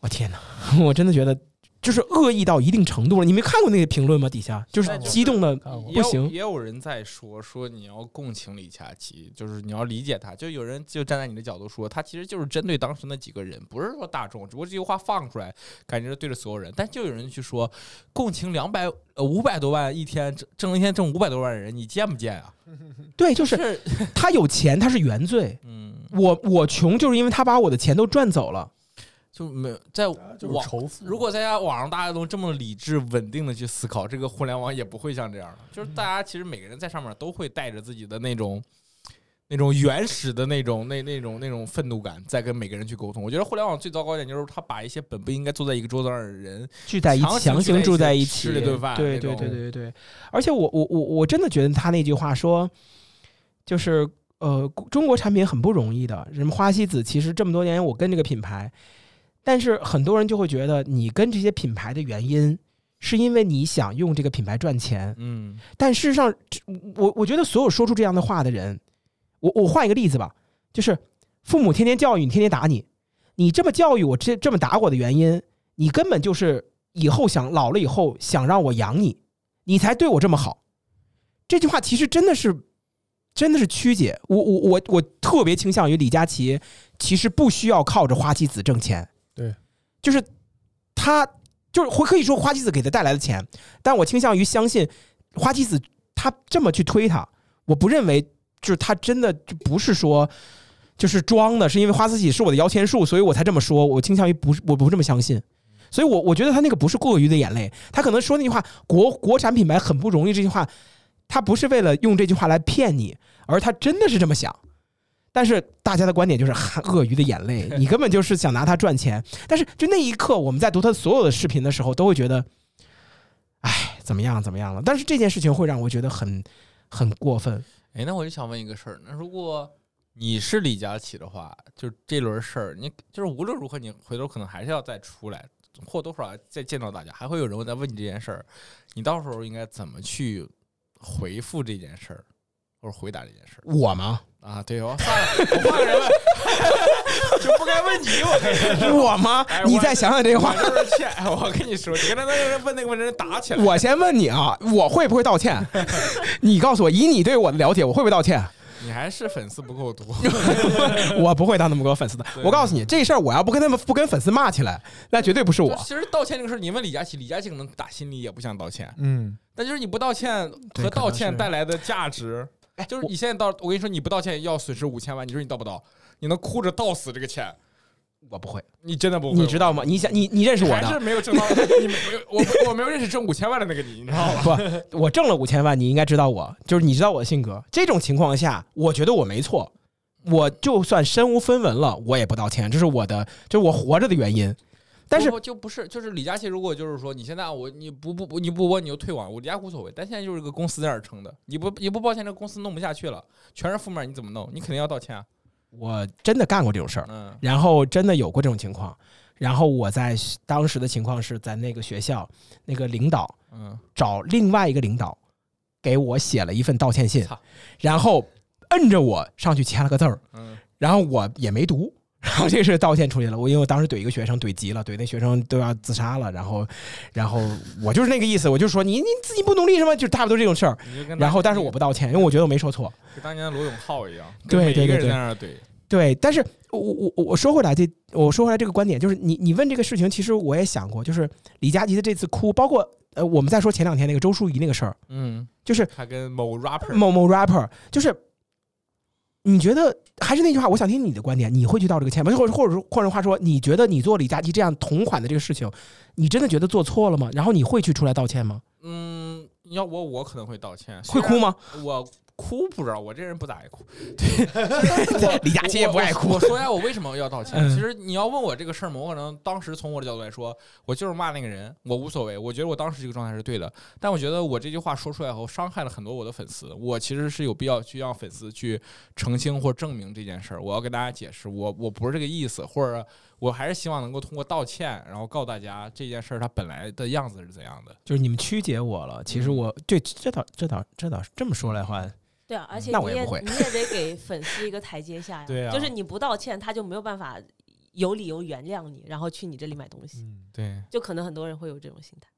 我天哪，我真的觉得。就是恶意到一定程度了，你没看过那些评论吗？底下就是激动的不行。也有人在说说你要共情李佳琦，就是你要理解他。就有人就站在你的角度说，他其实就是针对当时那几个人，不是说大众。只不过这句话放出来，感觉是对着所有人。但就有人去说，共情两百呃五百多万一天挣挣一天挣五百多万人，你见不见啊？对，就是他有钱，他是原罪。嗯，我我穷就是因为他把我的钱都赚走了。就没有在网，如果在家网上大家都这么理智稳定的去思考，这个互联网也不会像这样的。就是大家其实每个人在上面都会带着自己的那种那种原始的那种那那种那种愤怒感，在跟每个人去沟通。我觉得互联网最糟糕一点就是他把一些本不应该坐在一个桌子上的人聚在一起，强行住在一起吃这顿饭。对对对对对。而且我我我我真的觉得他那句话说，就是呃，中国产品很不容易的。什么花西子，其实这么多年我跟这个品牌。但是很多人就会觉得，你跟这些品牌的原因，是因为你想用这个品牌赚钱。嗯，但事实上，我我觉得所有说出这样的话的人，我我换一个例子吧，就是父母天天教育你，天天打你，你这么教育我，这这么打我的原因，你根本就是以后想老了以后想让我养你，你才对我这么好。这句话其实真的是，真的是曲解。我我我我特别倾向于李佳琦，其实不需要靠着花旗子挣钱。就是他，就是会可以说花旗子给他带来的钱，但我倾向于相信花旗子他这么去推他，我不认为就是他真的就不是说就是装的，是因为花旗子是我的摇钱树，所以我才这么说。我倾向于不是，我不这么相信。所以，我我觉得他那个不是过于的眼泪，他可能说那句话“国国产品牌很不容易”这句话，他不是为了用这句话来骗你，而他真的是这么想。但是大家的观点就是鳄鱼的眼泪，你根本就是想拿它赚钱。但是就那一刻，我们在读他所有的视频的时候，都会觉得，哎，怎么样怎么样了？但是这件事情会让我觉得很很过分。哎，那我就想问一个事儿，那如果你是李佳琦的话，就这轮事儿，你就是无论如何，你回头可能还是要再出来，或多或少再见到大家，还会有人在问你这件事儿，你到时候应该怎么去回复这件事儿，或者回答这件事儿我吗？啊？对哦，算了，我换个人问，就不该问你，我是我吗哎？你再想想这个话我。就是欠，我跟你说，你跟他那个人问那个问题人打起来，我先问你啊，我会不会道歉？你告诉我，以你对我的了解，我会不会道歉？你还是粉丝不够多。我不会当那么多粉丝的。我告诉你，这事儿我要不跟他们不跟粉丝骂起来，那绝对不是我。其实道歉这个事儿，你问李佳琦，李佳琦可能打心里也不想道歉，嗯，但就是你不道歉和道歉带来的价值，哎就是你现在道，我跟你说，你不道歉要损失五千万，你说你道不道？你能哭着道死这个钱？我不会，你真的不会？你知道吗？你想，你你认识我还是的没有挣到，你没有我我没有认识挣五千万的那个你，你知道吗？不？我挣了五千万，你应该知道我，就是你知道我的性格。这种情况下，我觉得我没错，我就算身无分文了，我也不道歉，这是我的，就是我活着的原因。但是就不是，就是李佳琦，如果就是说你现在我你不不不你不播你就退网，我李佳无所谓。但现在就是个公司在那儿撑的，你不你不抱歉，这个公司弄不下去了，全是负面，你怎么弄？你肯定要道歉啊。我真的干过这种事儿，嗯然后真的有过这种情况。然后我在当时的情况是在那个学校，那个领导嗯，找另外一个领导给我写了一份道歉信，然后摁着我上去签了个字儿，嗯然后我也没读。然后这是道歉处理了，我因为我当时怼一个学生怼急了，怼那学生都要自杀了，然后，然后我就是那个意思，我就说你你自己不努力是吗？就差不多这种事儿。然后，但是我我不道歉，因为我觉得我没说错。跟当年的罗永浩一样，对对对对在那儿怼。对，但是我我我我说回来这，我说回来这个观点，就是你你问这个事情，其实我也想过，就是李佳琦的这次哭，包括呃，我们再说前两天那个周淑怡那个事儿，嗯，就是他跟某 rapper 某某 rapper，就是你觉得还是那句话，我想听你的观点，你会去道这个歉吗？或者或者说换句话说，你觉得你做李佳琦这样同款的这个事情，你真的觉得做错了吗？然后你会去出来道歉吗？嗯，你要我我可能会道歉，会哭？吗？我哭不知道，我这人不咋爱哭。对 李佳琦也不爱哭我我说一下我为什么要道歉。嗯其实你要问我这个事儿嘛，我可能当时从我的角度来说，我就是骂那个人，我无所谓。我觉得我当时这个状态是对的，但我觉得我这句话说出来后，伤害了很多我的粉丝。我其实是有必要去让粉丝去澄清或证明这件事儿。我要跟大家解释，我我不是这个意思，或者我还是希望能够通过道歉，然后告诉大家这件事儿它本来的样子是怎样的。就是你们曲解我了。其实我对这倒这倒这倒这么说来话，对啊，而且你也那我也不会你也得给粉丝一个台阶下呀。对啊就是你不道歉，他就没有办法有理由原谅你，然后去你这里买东西。嗯，对，就可能很多人会有这种心态。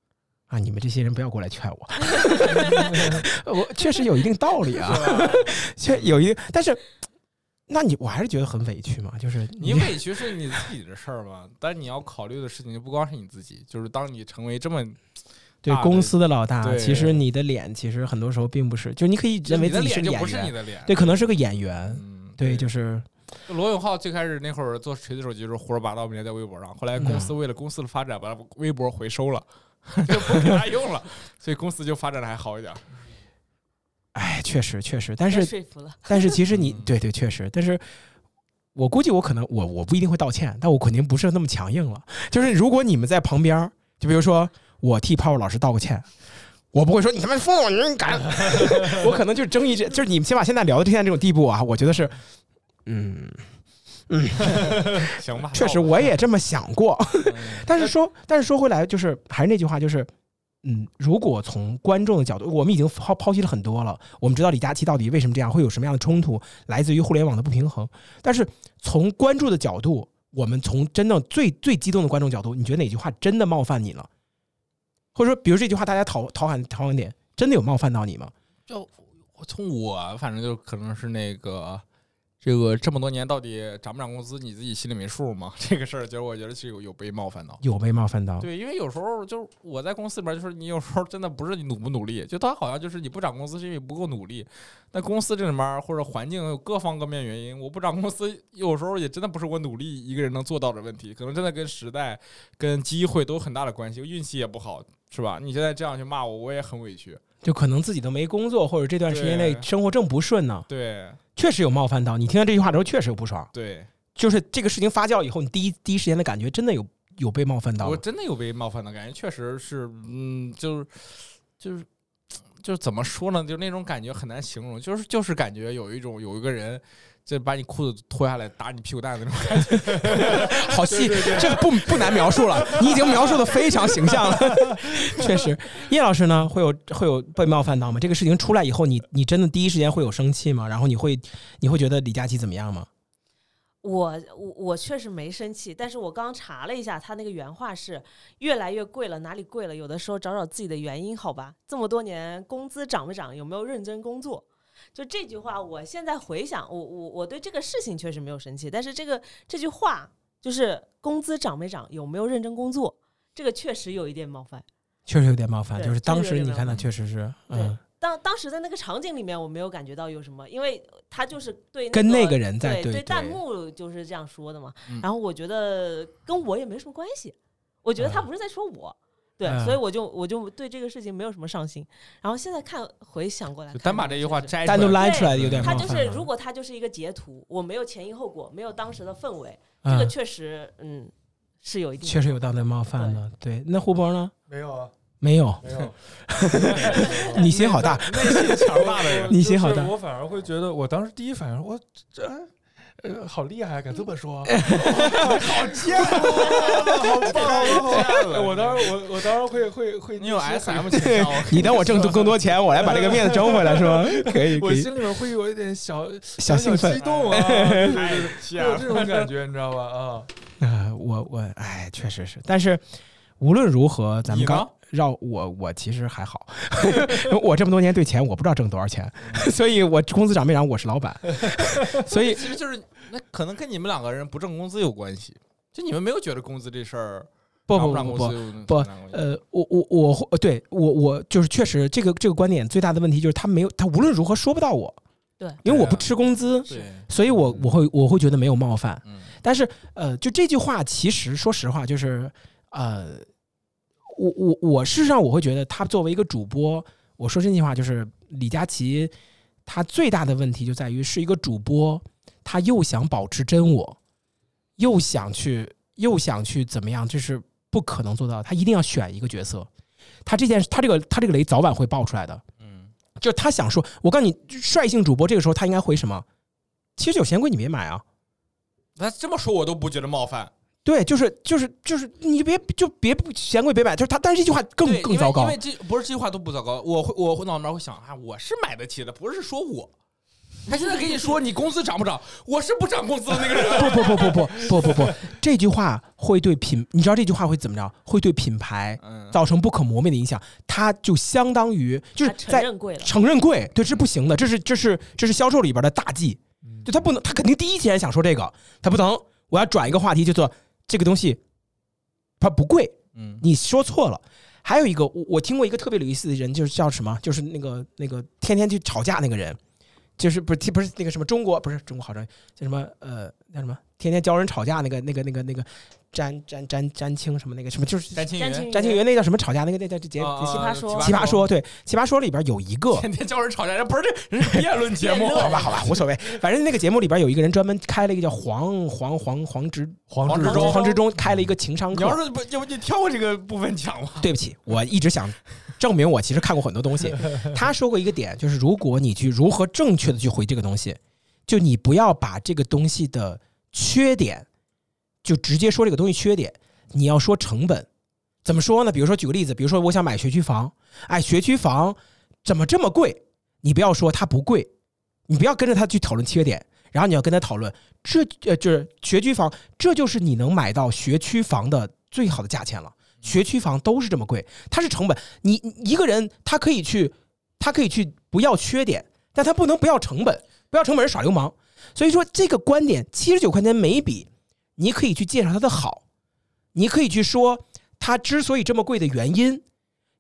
啊，你们这些人不要过来劝我，我确实有一定道理啊，确有一定，但是，那你我还是觉得很委屈嘛，就是你委屈是你自己的事儿嘛，但你要考虑的事情就不光是你自己，就是当你成为这么对公司的老大，对。其实你的脸其实很多时候并不是，就你可以认为自己是你员，的脸，对，可能是个演员，嗯，对，就是罗永浩最开始那会儿做锤子手机时候胡说八道，每天在微博上，后来公司为了公司的发展把微博回收了，就不给他用了，所以公司就发展的还好一点。哎，确实 确实，但是说服了，但是其实你嗯。对对确实，但是。我估计我可能我我不一定会道歉，但我肯定不是那么强硬了。就是如果你们在旁边，就比如说我替泡泡老师道个歉，我不会说你他妈疯了，你敢！我可能就争议这，就是你们起码现在聊到现在这种地步啊，我觉得是，嗯嗯，行吧，确实我也这么想过。嗯 但是说，但是说回来，就是还是那句话，就是，嗯，如果从观众的角度，我们已经抛抛弃了很多了。我们知道李佳琦到底为什么这样，会有什么样的冲突，来自于互联网的不平衡。但是从关注的角度，我们从真正最最激动的观众角度，你觉得哪句话真的冒犯你了？或者说，比如这句话，大家讨讨喊讨喊点，真的有冒犯到你吗？就我从我反正就可能是那个。这个这么多年到底涨不涨工资，你自己心里没数吗？这个事儿，其实我觉得是有有被冒犯到。有被冒犯到？对，因为有时候就是我在公司里边，就是你有时候真的不是你努不努力，就他好像就是你不涨工资是因为不够努力。那公司这里面或者环境有各方各面原因，我不涨工资，有时候也真的不是我努力一个人能做到的问题，可能真的跟时代、跟机会都有很大的关系，运气也不好，是吧？你现在这样去骂我，我也很委屈。就可能自己都没工作，或者这段时间内生活正不顺呢，对确实有冒犯到你。听到这句话之后，确实有不爽。对，就是这个事情发酵以后，你第一第一时间的感觉真的有有被冒犯到。我真的有被冒犯的感觉，确实是，嗯，就是就是就是怎么说呢？就那种感觉很难形容，就是就是感觉有一种有一个人这把你裤子脱下来打你屁股蛋那种感觉，好细，这个不不难描述了，你已经描述的非常形象了。确实，叶老师呢会有会有被冒犯到吗？这个事情出来以后，你你真的第一时间会有生气吗？然后你会你会觉得李佳琦怎么样吗？我我我确实没生气，但是我刚查了一下，他那个原话是越来越贵了，哪里贵了？有的时候找找自己的原因，好吧？这么多年工资涨没涨？有没有认真工作？就这句话，我现在回想，我我我对这个事情确实没有生气，但是这个这句话就是工资涨没涨，有没有认真工作，这个确实有一点冒犯，确实有点冒犯。就是当时你看他确实是，嗯，当当时在那个场景里面，我没有感觉到有什么，因为他就是对跟那那个人在对对弹幕就是这样说的嘛。嗯然后我觉得跟我也没什么关系，我觉得他嗯不是在说我，对，嗯所以我就我就对这个事情没有什么上心。然后现在看回想过来单把这句话摘单独拉出来有点他就。是如果他就是一个截图，我没有前因后果，没有当时的氛围，这个嗯，确实嗯是有一定确实有道德冒犯的。对，那胡波呢？没有啊，没有，没有。你心好大。内心强大的人，你心好大我反而会觉得，我当时第一反应，我这呃好厉害，敢这么说，好贱啊，好棒啊！我当时我我当时会会会，你有 S M 倾向，我 你等我挣更多钱，我来把这个面子争回来，是吗？可以，可以，我心里面会有一点小小兴奋激。动啊。有这种感觉，你知道吧？啊，啊，我我哎，确实是，但是无论如何，咱们刚绕我我其实还好，我这么多年对钱我不知道挣多少钱，所以我工资涨没涨我是老板，所以其实就是那可能跟你们两个人不挣工资有关系，就你们没有觉得工资这事儿不不不不不。呃，我我我会对我我就是确实这个这个观点最大的问题就是他没有他无论如何说不到我，对。因为我不吃工资，对，所以我我会我会觉得没有冒犯。嗯。但是呃，就这句话，其实说实话，就是呃，我我我事实上我会觉得，他作为一个主播，我说真心话，就是李佳琦，他最大的问题就在于是一个主播，他又想保持真我，又想去又想去怎么样，这是不可能做到的。他一定要选一个角色，他这件他这个他这个雷早晚会爆出来的。嗯，就是他想说，我告诉你，率性主播这个时候他应该回什么？其实有嫌贵，你别买啊！那这么说我都不觉得冒犯，对，就是就是就是，你别就别嫌贵别买，就是他，但是这句话更更糟糕因为这不是这句话都不糟糕，我会我会脑里面会想啊，我是买得起的，不是说我。他现在跟你说你工资涨不涨，我是不涨工资的那个人。不不不不不不不不，这句话会对品，你知道这句话会怎么着？会对品牌嗯，造成不可磨灭的影响。它就相当于就是在认贵了，承认贵，对，这是不行的，这是这是这是销售里边的大忌。就他不能，他肯定第一时间想说这个，他不能，我要转一个话题，就做这个东西，它不贵，嗯，你说错了。还有一个，我我听过一个特别有意思的人，就是叫什么？就是那个那个天天去吵架那个人，就是不是不是那个什么中国不是中国好声音叫什么呃叫什么？天天教人吵架那个那个那个那个詹詹詹詹青什么那个什么就是詹青云詹青詹青云那叫什么吵架那个那叫这节奇葩说奇葩说对奇葩说里边有一个天天叫人吵架，人不是这辩论节目，好吧，好吧，无所谓。反正那个节目里边有一个人专门开了一个叫黄黄黄黄执黄志忠黄执忠开了一个情商课。你要是不，要不你跳过这个部分讲吧。对不起，我一直想证明我其实看过很多东西。他说过一个点，就是如果你去如何正确的去回这个东西，就你不要把这个东西的缺点就直接说这个东西缺点，你要说成本。怎么说呢？比如说举个例子，比如说我想买学区房，哎，学区房怎么这么贵？你不要说它不贵，你不要跟着他去讨论缺点，然后你要跟他讨论这呃就是学区房，这就是你能买到学区房的最好的价钱了。学区房都是这么贵，它是成本。你一个人他可以去，他可以去不要缺点，但他不能不要成本，不要成本是耍流氓。所以说这个观点，七十九块钱每笔，你可以去介绍它的好，你可以去说它之所以这么贵的原因，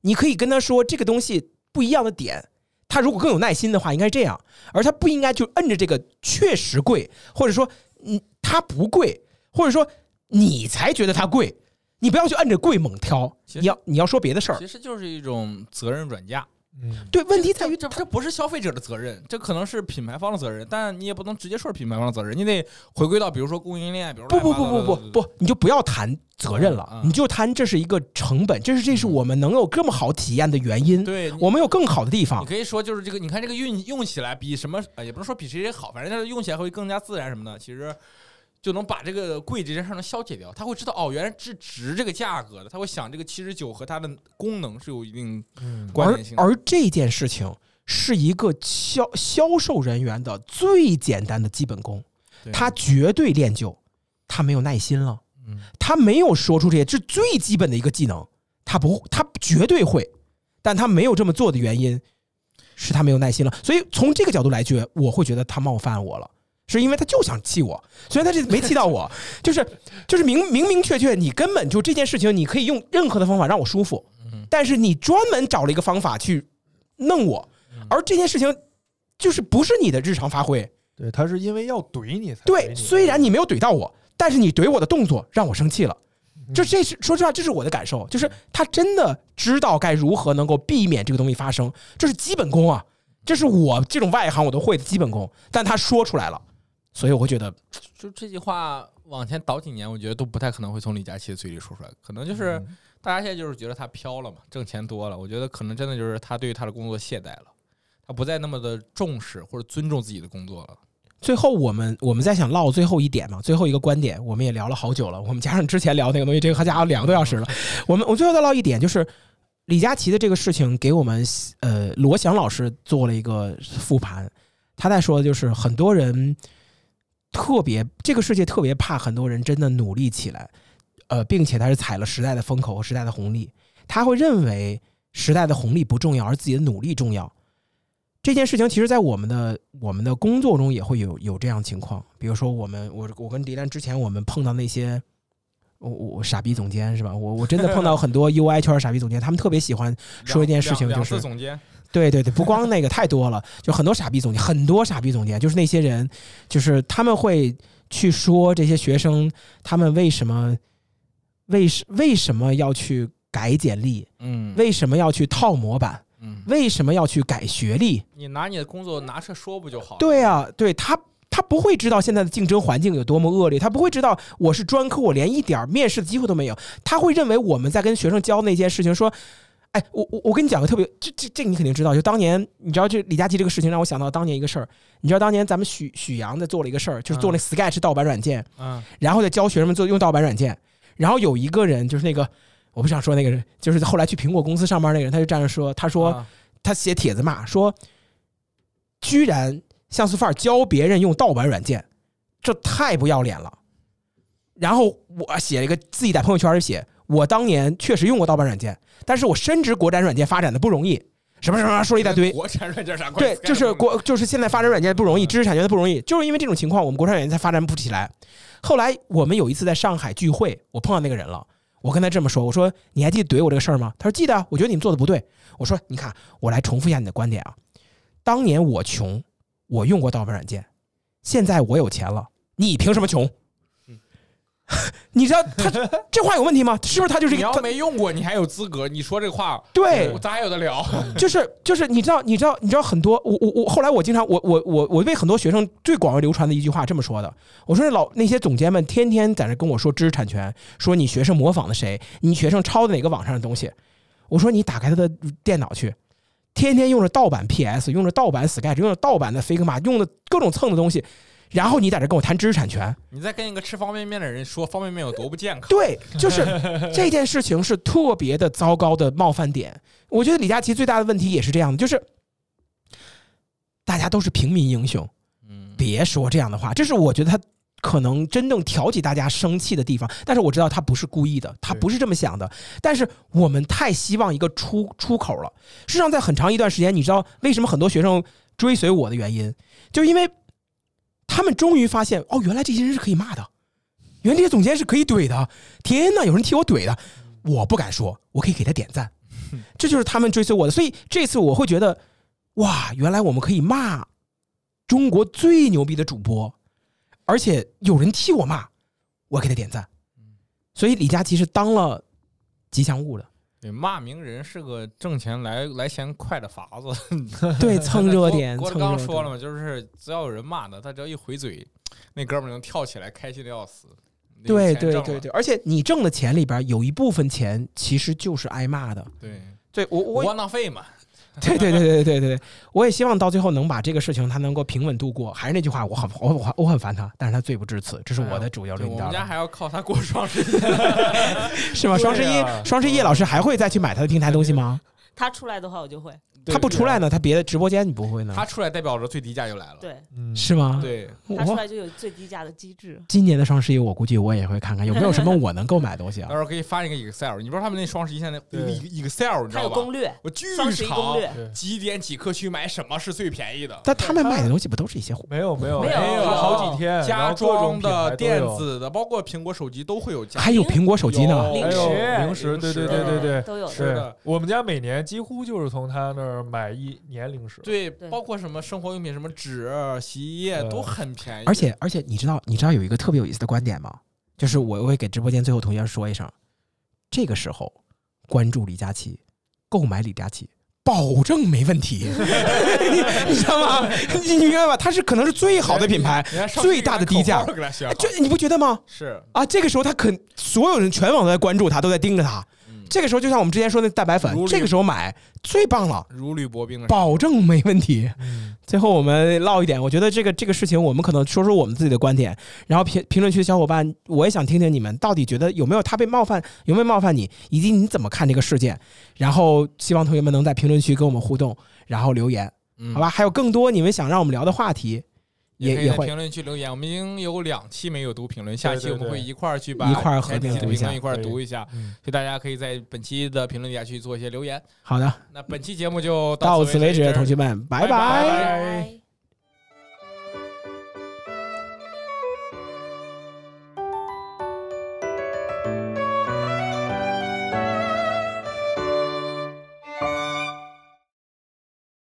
你可以跟他说这个东西不一样的点。他如果更有耐心的话，应该是这样，而他不应该就摁着这个确实贵，或者说嗯它不贵，或者说你才觉得它贵，你不要去摁着贵猛挑，你要你要说别的事儿。其实就是一种责任转嫁。嗯，对，问题在于这这不是消费者的责任，这可能是品牌方的责任，但你也不能直接说是品牌方的责任，你得回归到比如说供应链，比如不不不不不不，你就不要谈责任了，嗯你就谈这是一个成本，这是这是我们能有这么好体验的原因。对，我们有更好的地方你，可以说就是这个，你看这个运用起来比什么，呃，也不能说比谁谁好，反正它用起来会更加自然什么的，其实就能把这个贵这件事儿能消解掉。他会知道哦，原来是值这个价格的，他会想这个七十九和它的功能是有一定嗯关联性的。而这件事情是一个销销售人员的最简单的基本功，他绝对练就，他没有耐心了，嗯他没有说出这些，这是最基本的一个技能，他不，他绝对会，但他没有这么做的原因是他没有耐心了。所以从这个角度来觉，我会觉得他冒犯我了。是因为他就想气我，虽然他这没气到我，就是就是明明明确确，你根本就这件事情，你可以用任何的方法让我舒服，嗯。但是你专门找了一个方法去弄我，而这件事情就是不是你的日常发挥。对他是因为要怼你才对，虽然你没有怼到我，但是你怼我的动作让我生气了。就这是说实话，这是我的感受，就是他真的知道该如何能够避免这个东西发生，这是基本功啊，这是我这种外行我都会的基本功，但他说出来了，所以我会觉得就这句话往前倒几年，我觉得都不太可能会从李佳琦的嘴里说出来，可能就是嗯大家现在就是觉得他飘了嘛，挣钱多了，我觉得可能真的就是他对于他的工作懈怠了，他不再那么的重视或者尊重自己的工作了。最后我们我们在想唠最后一点嘛，最后一个观点，我们也聊了好久了。我们加上之前聊那个东西，这个好家伙两个多小时了。我们我最后再唠一点，就是李佳琦的这个事情给我们呃罗翔老师做了一个复盘，他在说的就是很多人特别这个世界特别怕很多人真的努力起来，呃，并且他是踩了时代的风口和时代的红利，他会认为时代的红利不重要，而自己的努力重要。这件事情其实，在我们的我们的工作中也会有有这样情况。比如说，我们我我跟迪兰之前我们碰到那些我我傻逼总监是吧？我我真的碰到很多 UI 圈傻逼总监，他们特别喜欢说一件事情，就是总监，对对对，不光那个太多了，就很多傻逼总监，很多傻逼总监，就是那些人，就是他们会去说这些学生他们为什么为什为什么要去改简历，嗯为什么要去套模板，嗯，为什么要去改学历？你拿你的工作拿出来说不就好了？对啊，对他，他不会知道现在的竞争环境有多么恶劣，他不会知道我是专科，我连一点面试的机会都没有。他会认为我们在跟学生教那件事情，说，哎，我我我跟你讲个特别，这这这你肯定知道，就当年你知道这李佳琦这个事情让我想到当年一个事儿，你知道当年咱们许许阳在做了一个事儿，就是做那 Sketch 盗版软件，嗯然后再教学生们做用盗版软件，然后有一个人就是那个。我不想说那个人，就是后来去苹果公司上班那个人，他就站着说：“他说啊他写帖子骂说，居然像素范儿教别人用盗版软件，这太不要脸了。然后我写了一个自己在朋友圈里写，我当年确实用过盗版软件，但是我深知国产软件发展的不容易，什么什么说了一大堆。国产软件啥关对？，就是国，就是现在发展软件不容易，知识产权的不容易，就是因为这种情况，我们国产软件才发展不起来。后来我们有一次在上海聚会，我碰到那个人了，我跟他这么说，我说你还记得怼我这个事儿吗？他说记得啊，我觉得你们做的不对。我说你看，我来重复一下你的观点啊，当年我穷，我用过盗版软件，现在我有钱了，你凭什么穷？你知道他这话有问题吗？是不是他就是一你要没用过，你还有资格？你说这话，对我咱还有的聊。就是就是你知道你知道你知道很多我我我后来我经常我我我我为很多学生最广为流传的一句话这么说的，我说那老那些总监们天天在那跟我说知识产权，说你学生模仿的谁，你学生抄的哪个网上的东西，我说你打开他的电脑去，天天用着盗版 PS，用着盗版 Sketch，用着盗版的 Figma，用的各种蹭的东西，然后你在这跟我谈知识产权，你再跟一个吃方便面的人说方便面有多不健康，对，就是 这件事情是特别的糟糕的冒犯点。我觉得李佳琦最大的问题也是这样的，就是大家都是平民英雄，嗯，别说这样的话。这是我觉得他可能真正挑起大家生气的地方。但是我知道他不是故意的，他不是这么想的。但是我们太希望一个出出口了。事实上，在很长一段时间，你知道为什么很多学生追随我的原因，就是因为他们终于发现，哦，原来这些人是可以骂的，原来这些总监是可以怼的。天哪，有人替我怼的，我不敢说，我可以给他点赞。这就是他们追随我的，所以这次我会觉得，哇，原来我们可以骂中国最牛逼的主播，而且有人替我骂，我给他点赞。所以李佳琦是当了吉祥物的。对，骂名人是个挣钱来来钱快的法子。对，蹭热点。郭德纲说了嘛，就是只要有人骂他，他只要一回嘴，那哥们儿能跳起来，开心的要死。对对对对，而且你挣的钱里边有一部分钱其实就是挨骂的。对，对我我窝囊废嘛。对对对对对对对，我也希望到最后能把这个事情他能够平稳度过。还是那句话，我很我我我很烦他，但是他罪不至此，这是我的主要论调。我们家还要靠他过双十一，是吗？双十一，双十一，老师还会再去买他的平台东西吗？他出来的话，我就会。他不出来呢，他别的直播间你不会呢？他出来代表着最低价又来了，对，是吗？对，他出来就有最低价的机制。今年的双十一，我估计我也会看看有没有什么我能购买的东西啊。到时候可以发一个 Excel，你不知道他们那双十一现在 Excel，你知道吧？有攻略，我巨长，几点几刻去买什么是最便宜的？但他们卖的东西不都是一些没有没有。没有。好几天家装的、电子的，包括苹果手机都会有，还有苹果手机呢，零食。零食，对对对对对，都有。是的，我们家每年几乎就是从他那儿买一。年零食对，包括什么生活用品，什么纸、洗衣液都很便宜。而且而且，你知道你知道有一个特别有意思的观点吗？就是我会给直播间最后同学说一声，这个时候关注李佳琦，购买李佳琦，保证没问题。你知道吗？你明白吧？它是可能是最好的品牌，最大的低价。就你不觉得吗？是啊，这个时候他肯所有人全网都在关注他，都在盯着他。这个时候就像我们之前说的蛋白粉，这个时候买最棒了，如履薄冰，保证没问题。最后我们唠一点，我觉得这个这个事情，我们可能说说我们自己的观点，然后评评论区的小伙伴，我也想听听你们到底觉得有没有他被冒犯，有没有冒犯你，以及你怎么看这个事件。然后希望同学们能在评论区跟我们互动，然后留言，好吧？还有更多你们想让我们聊的话题。也也会评论区留言，我们已经有两期没有读评论，下期我们会一块儿去把一块儿合并读一下，一块儿读一下，所以大家可以在本期的评论底下去做一些留言。好的，那本期节目就到此为止，同学们，拜拜。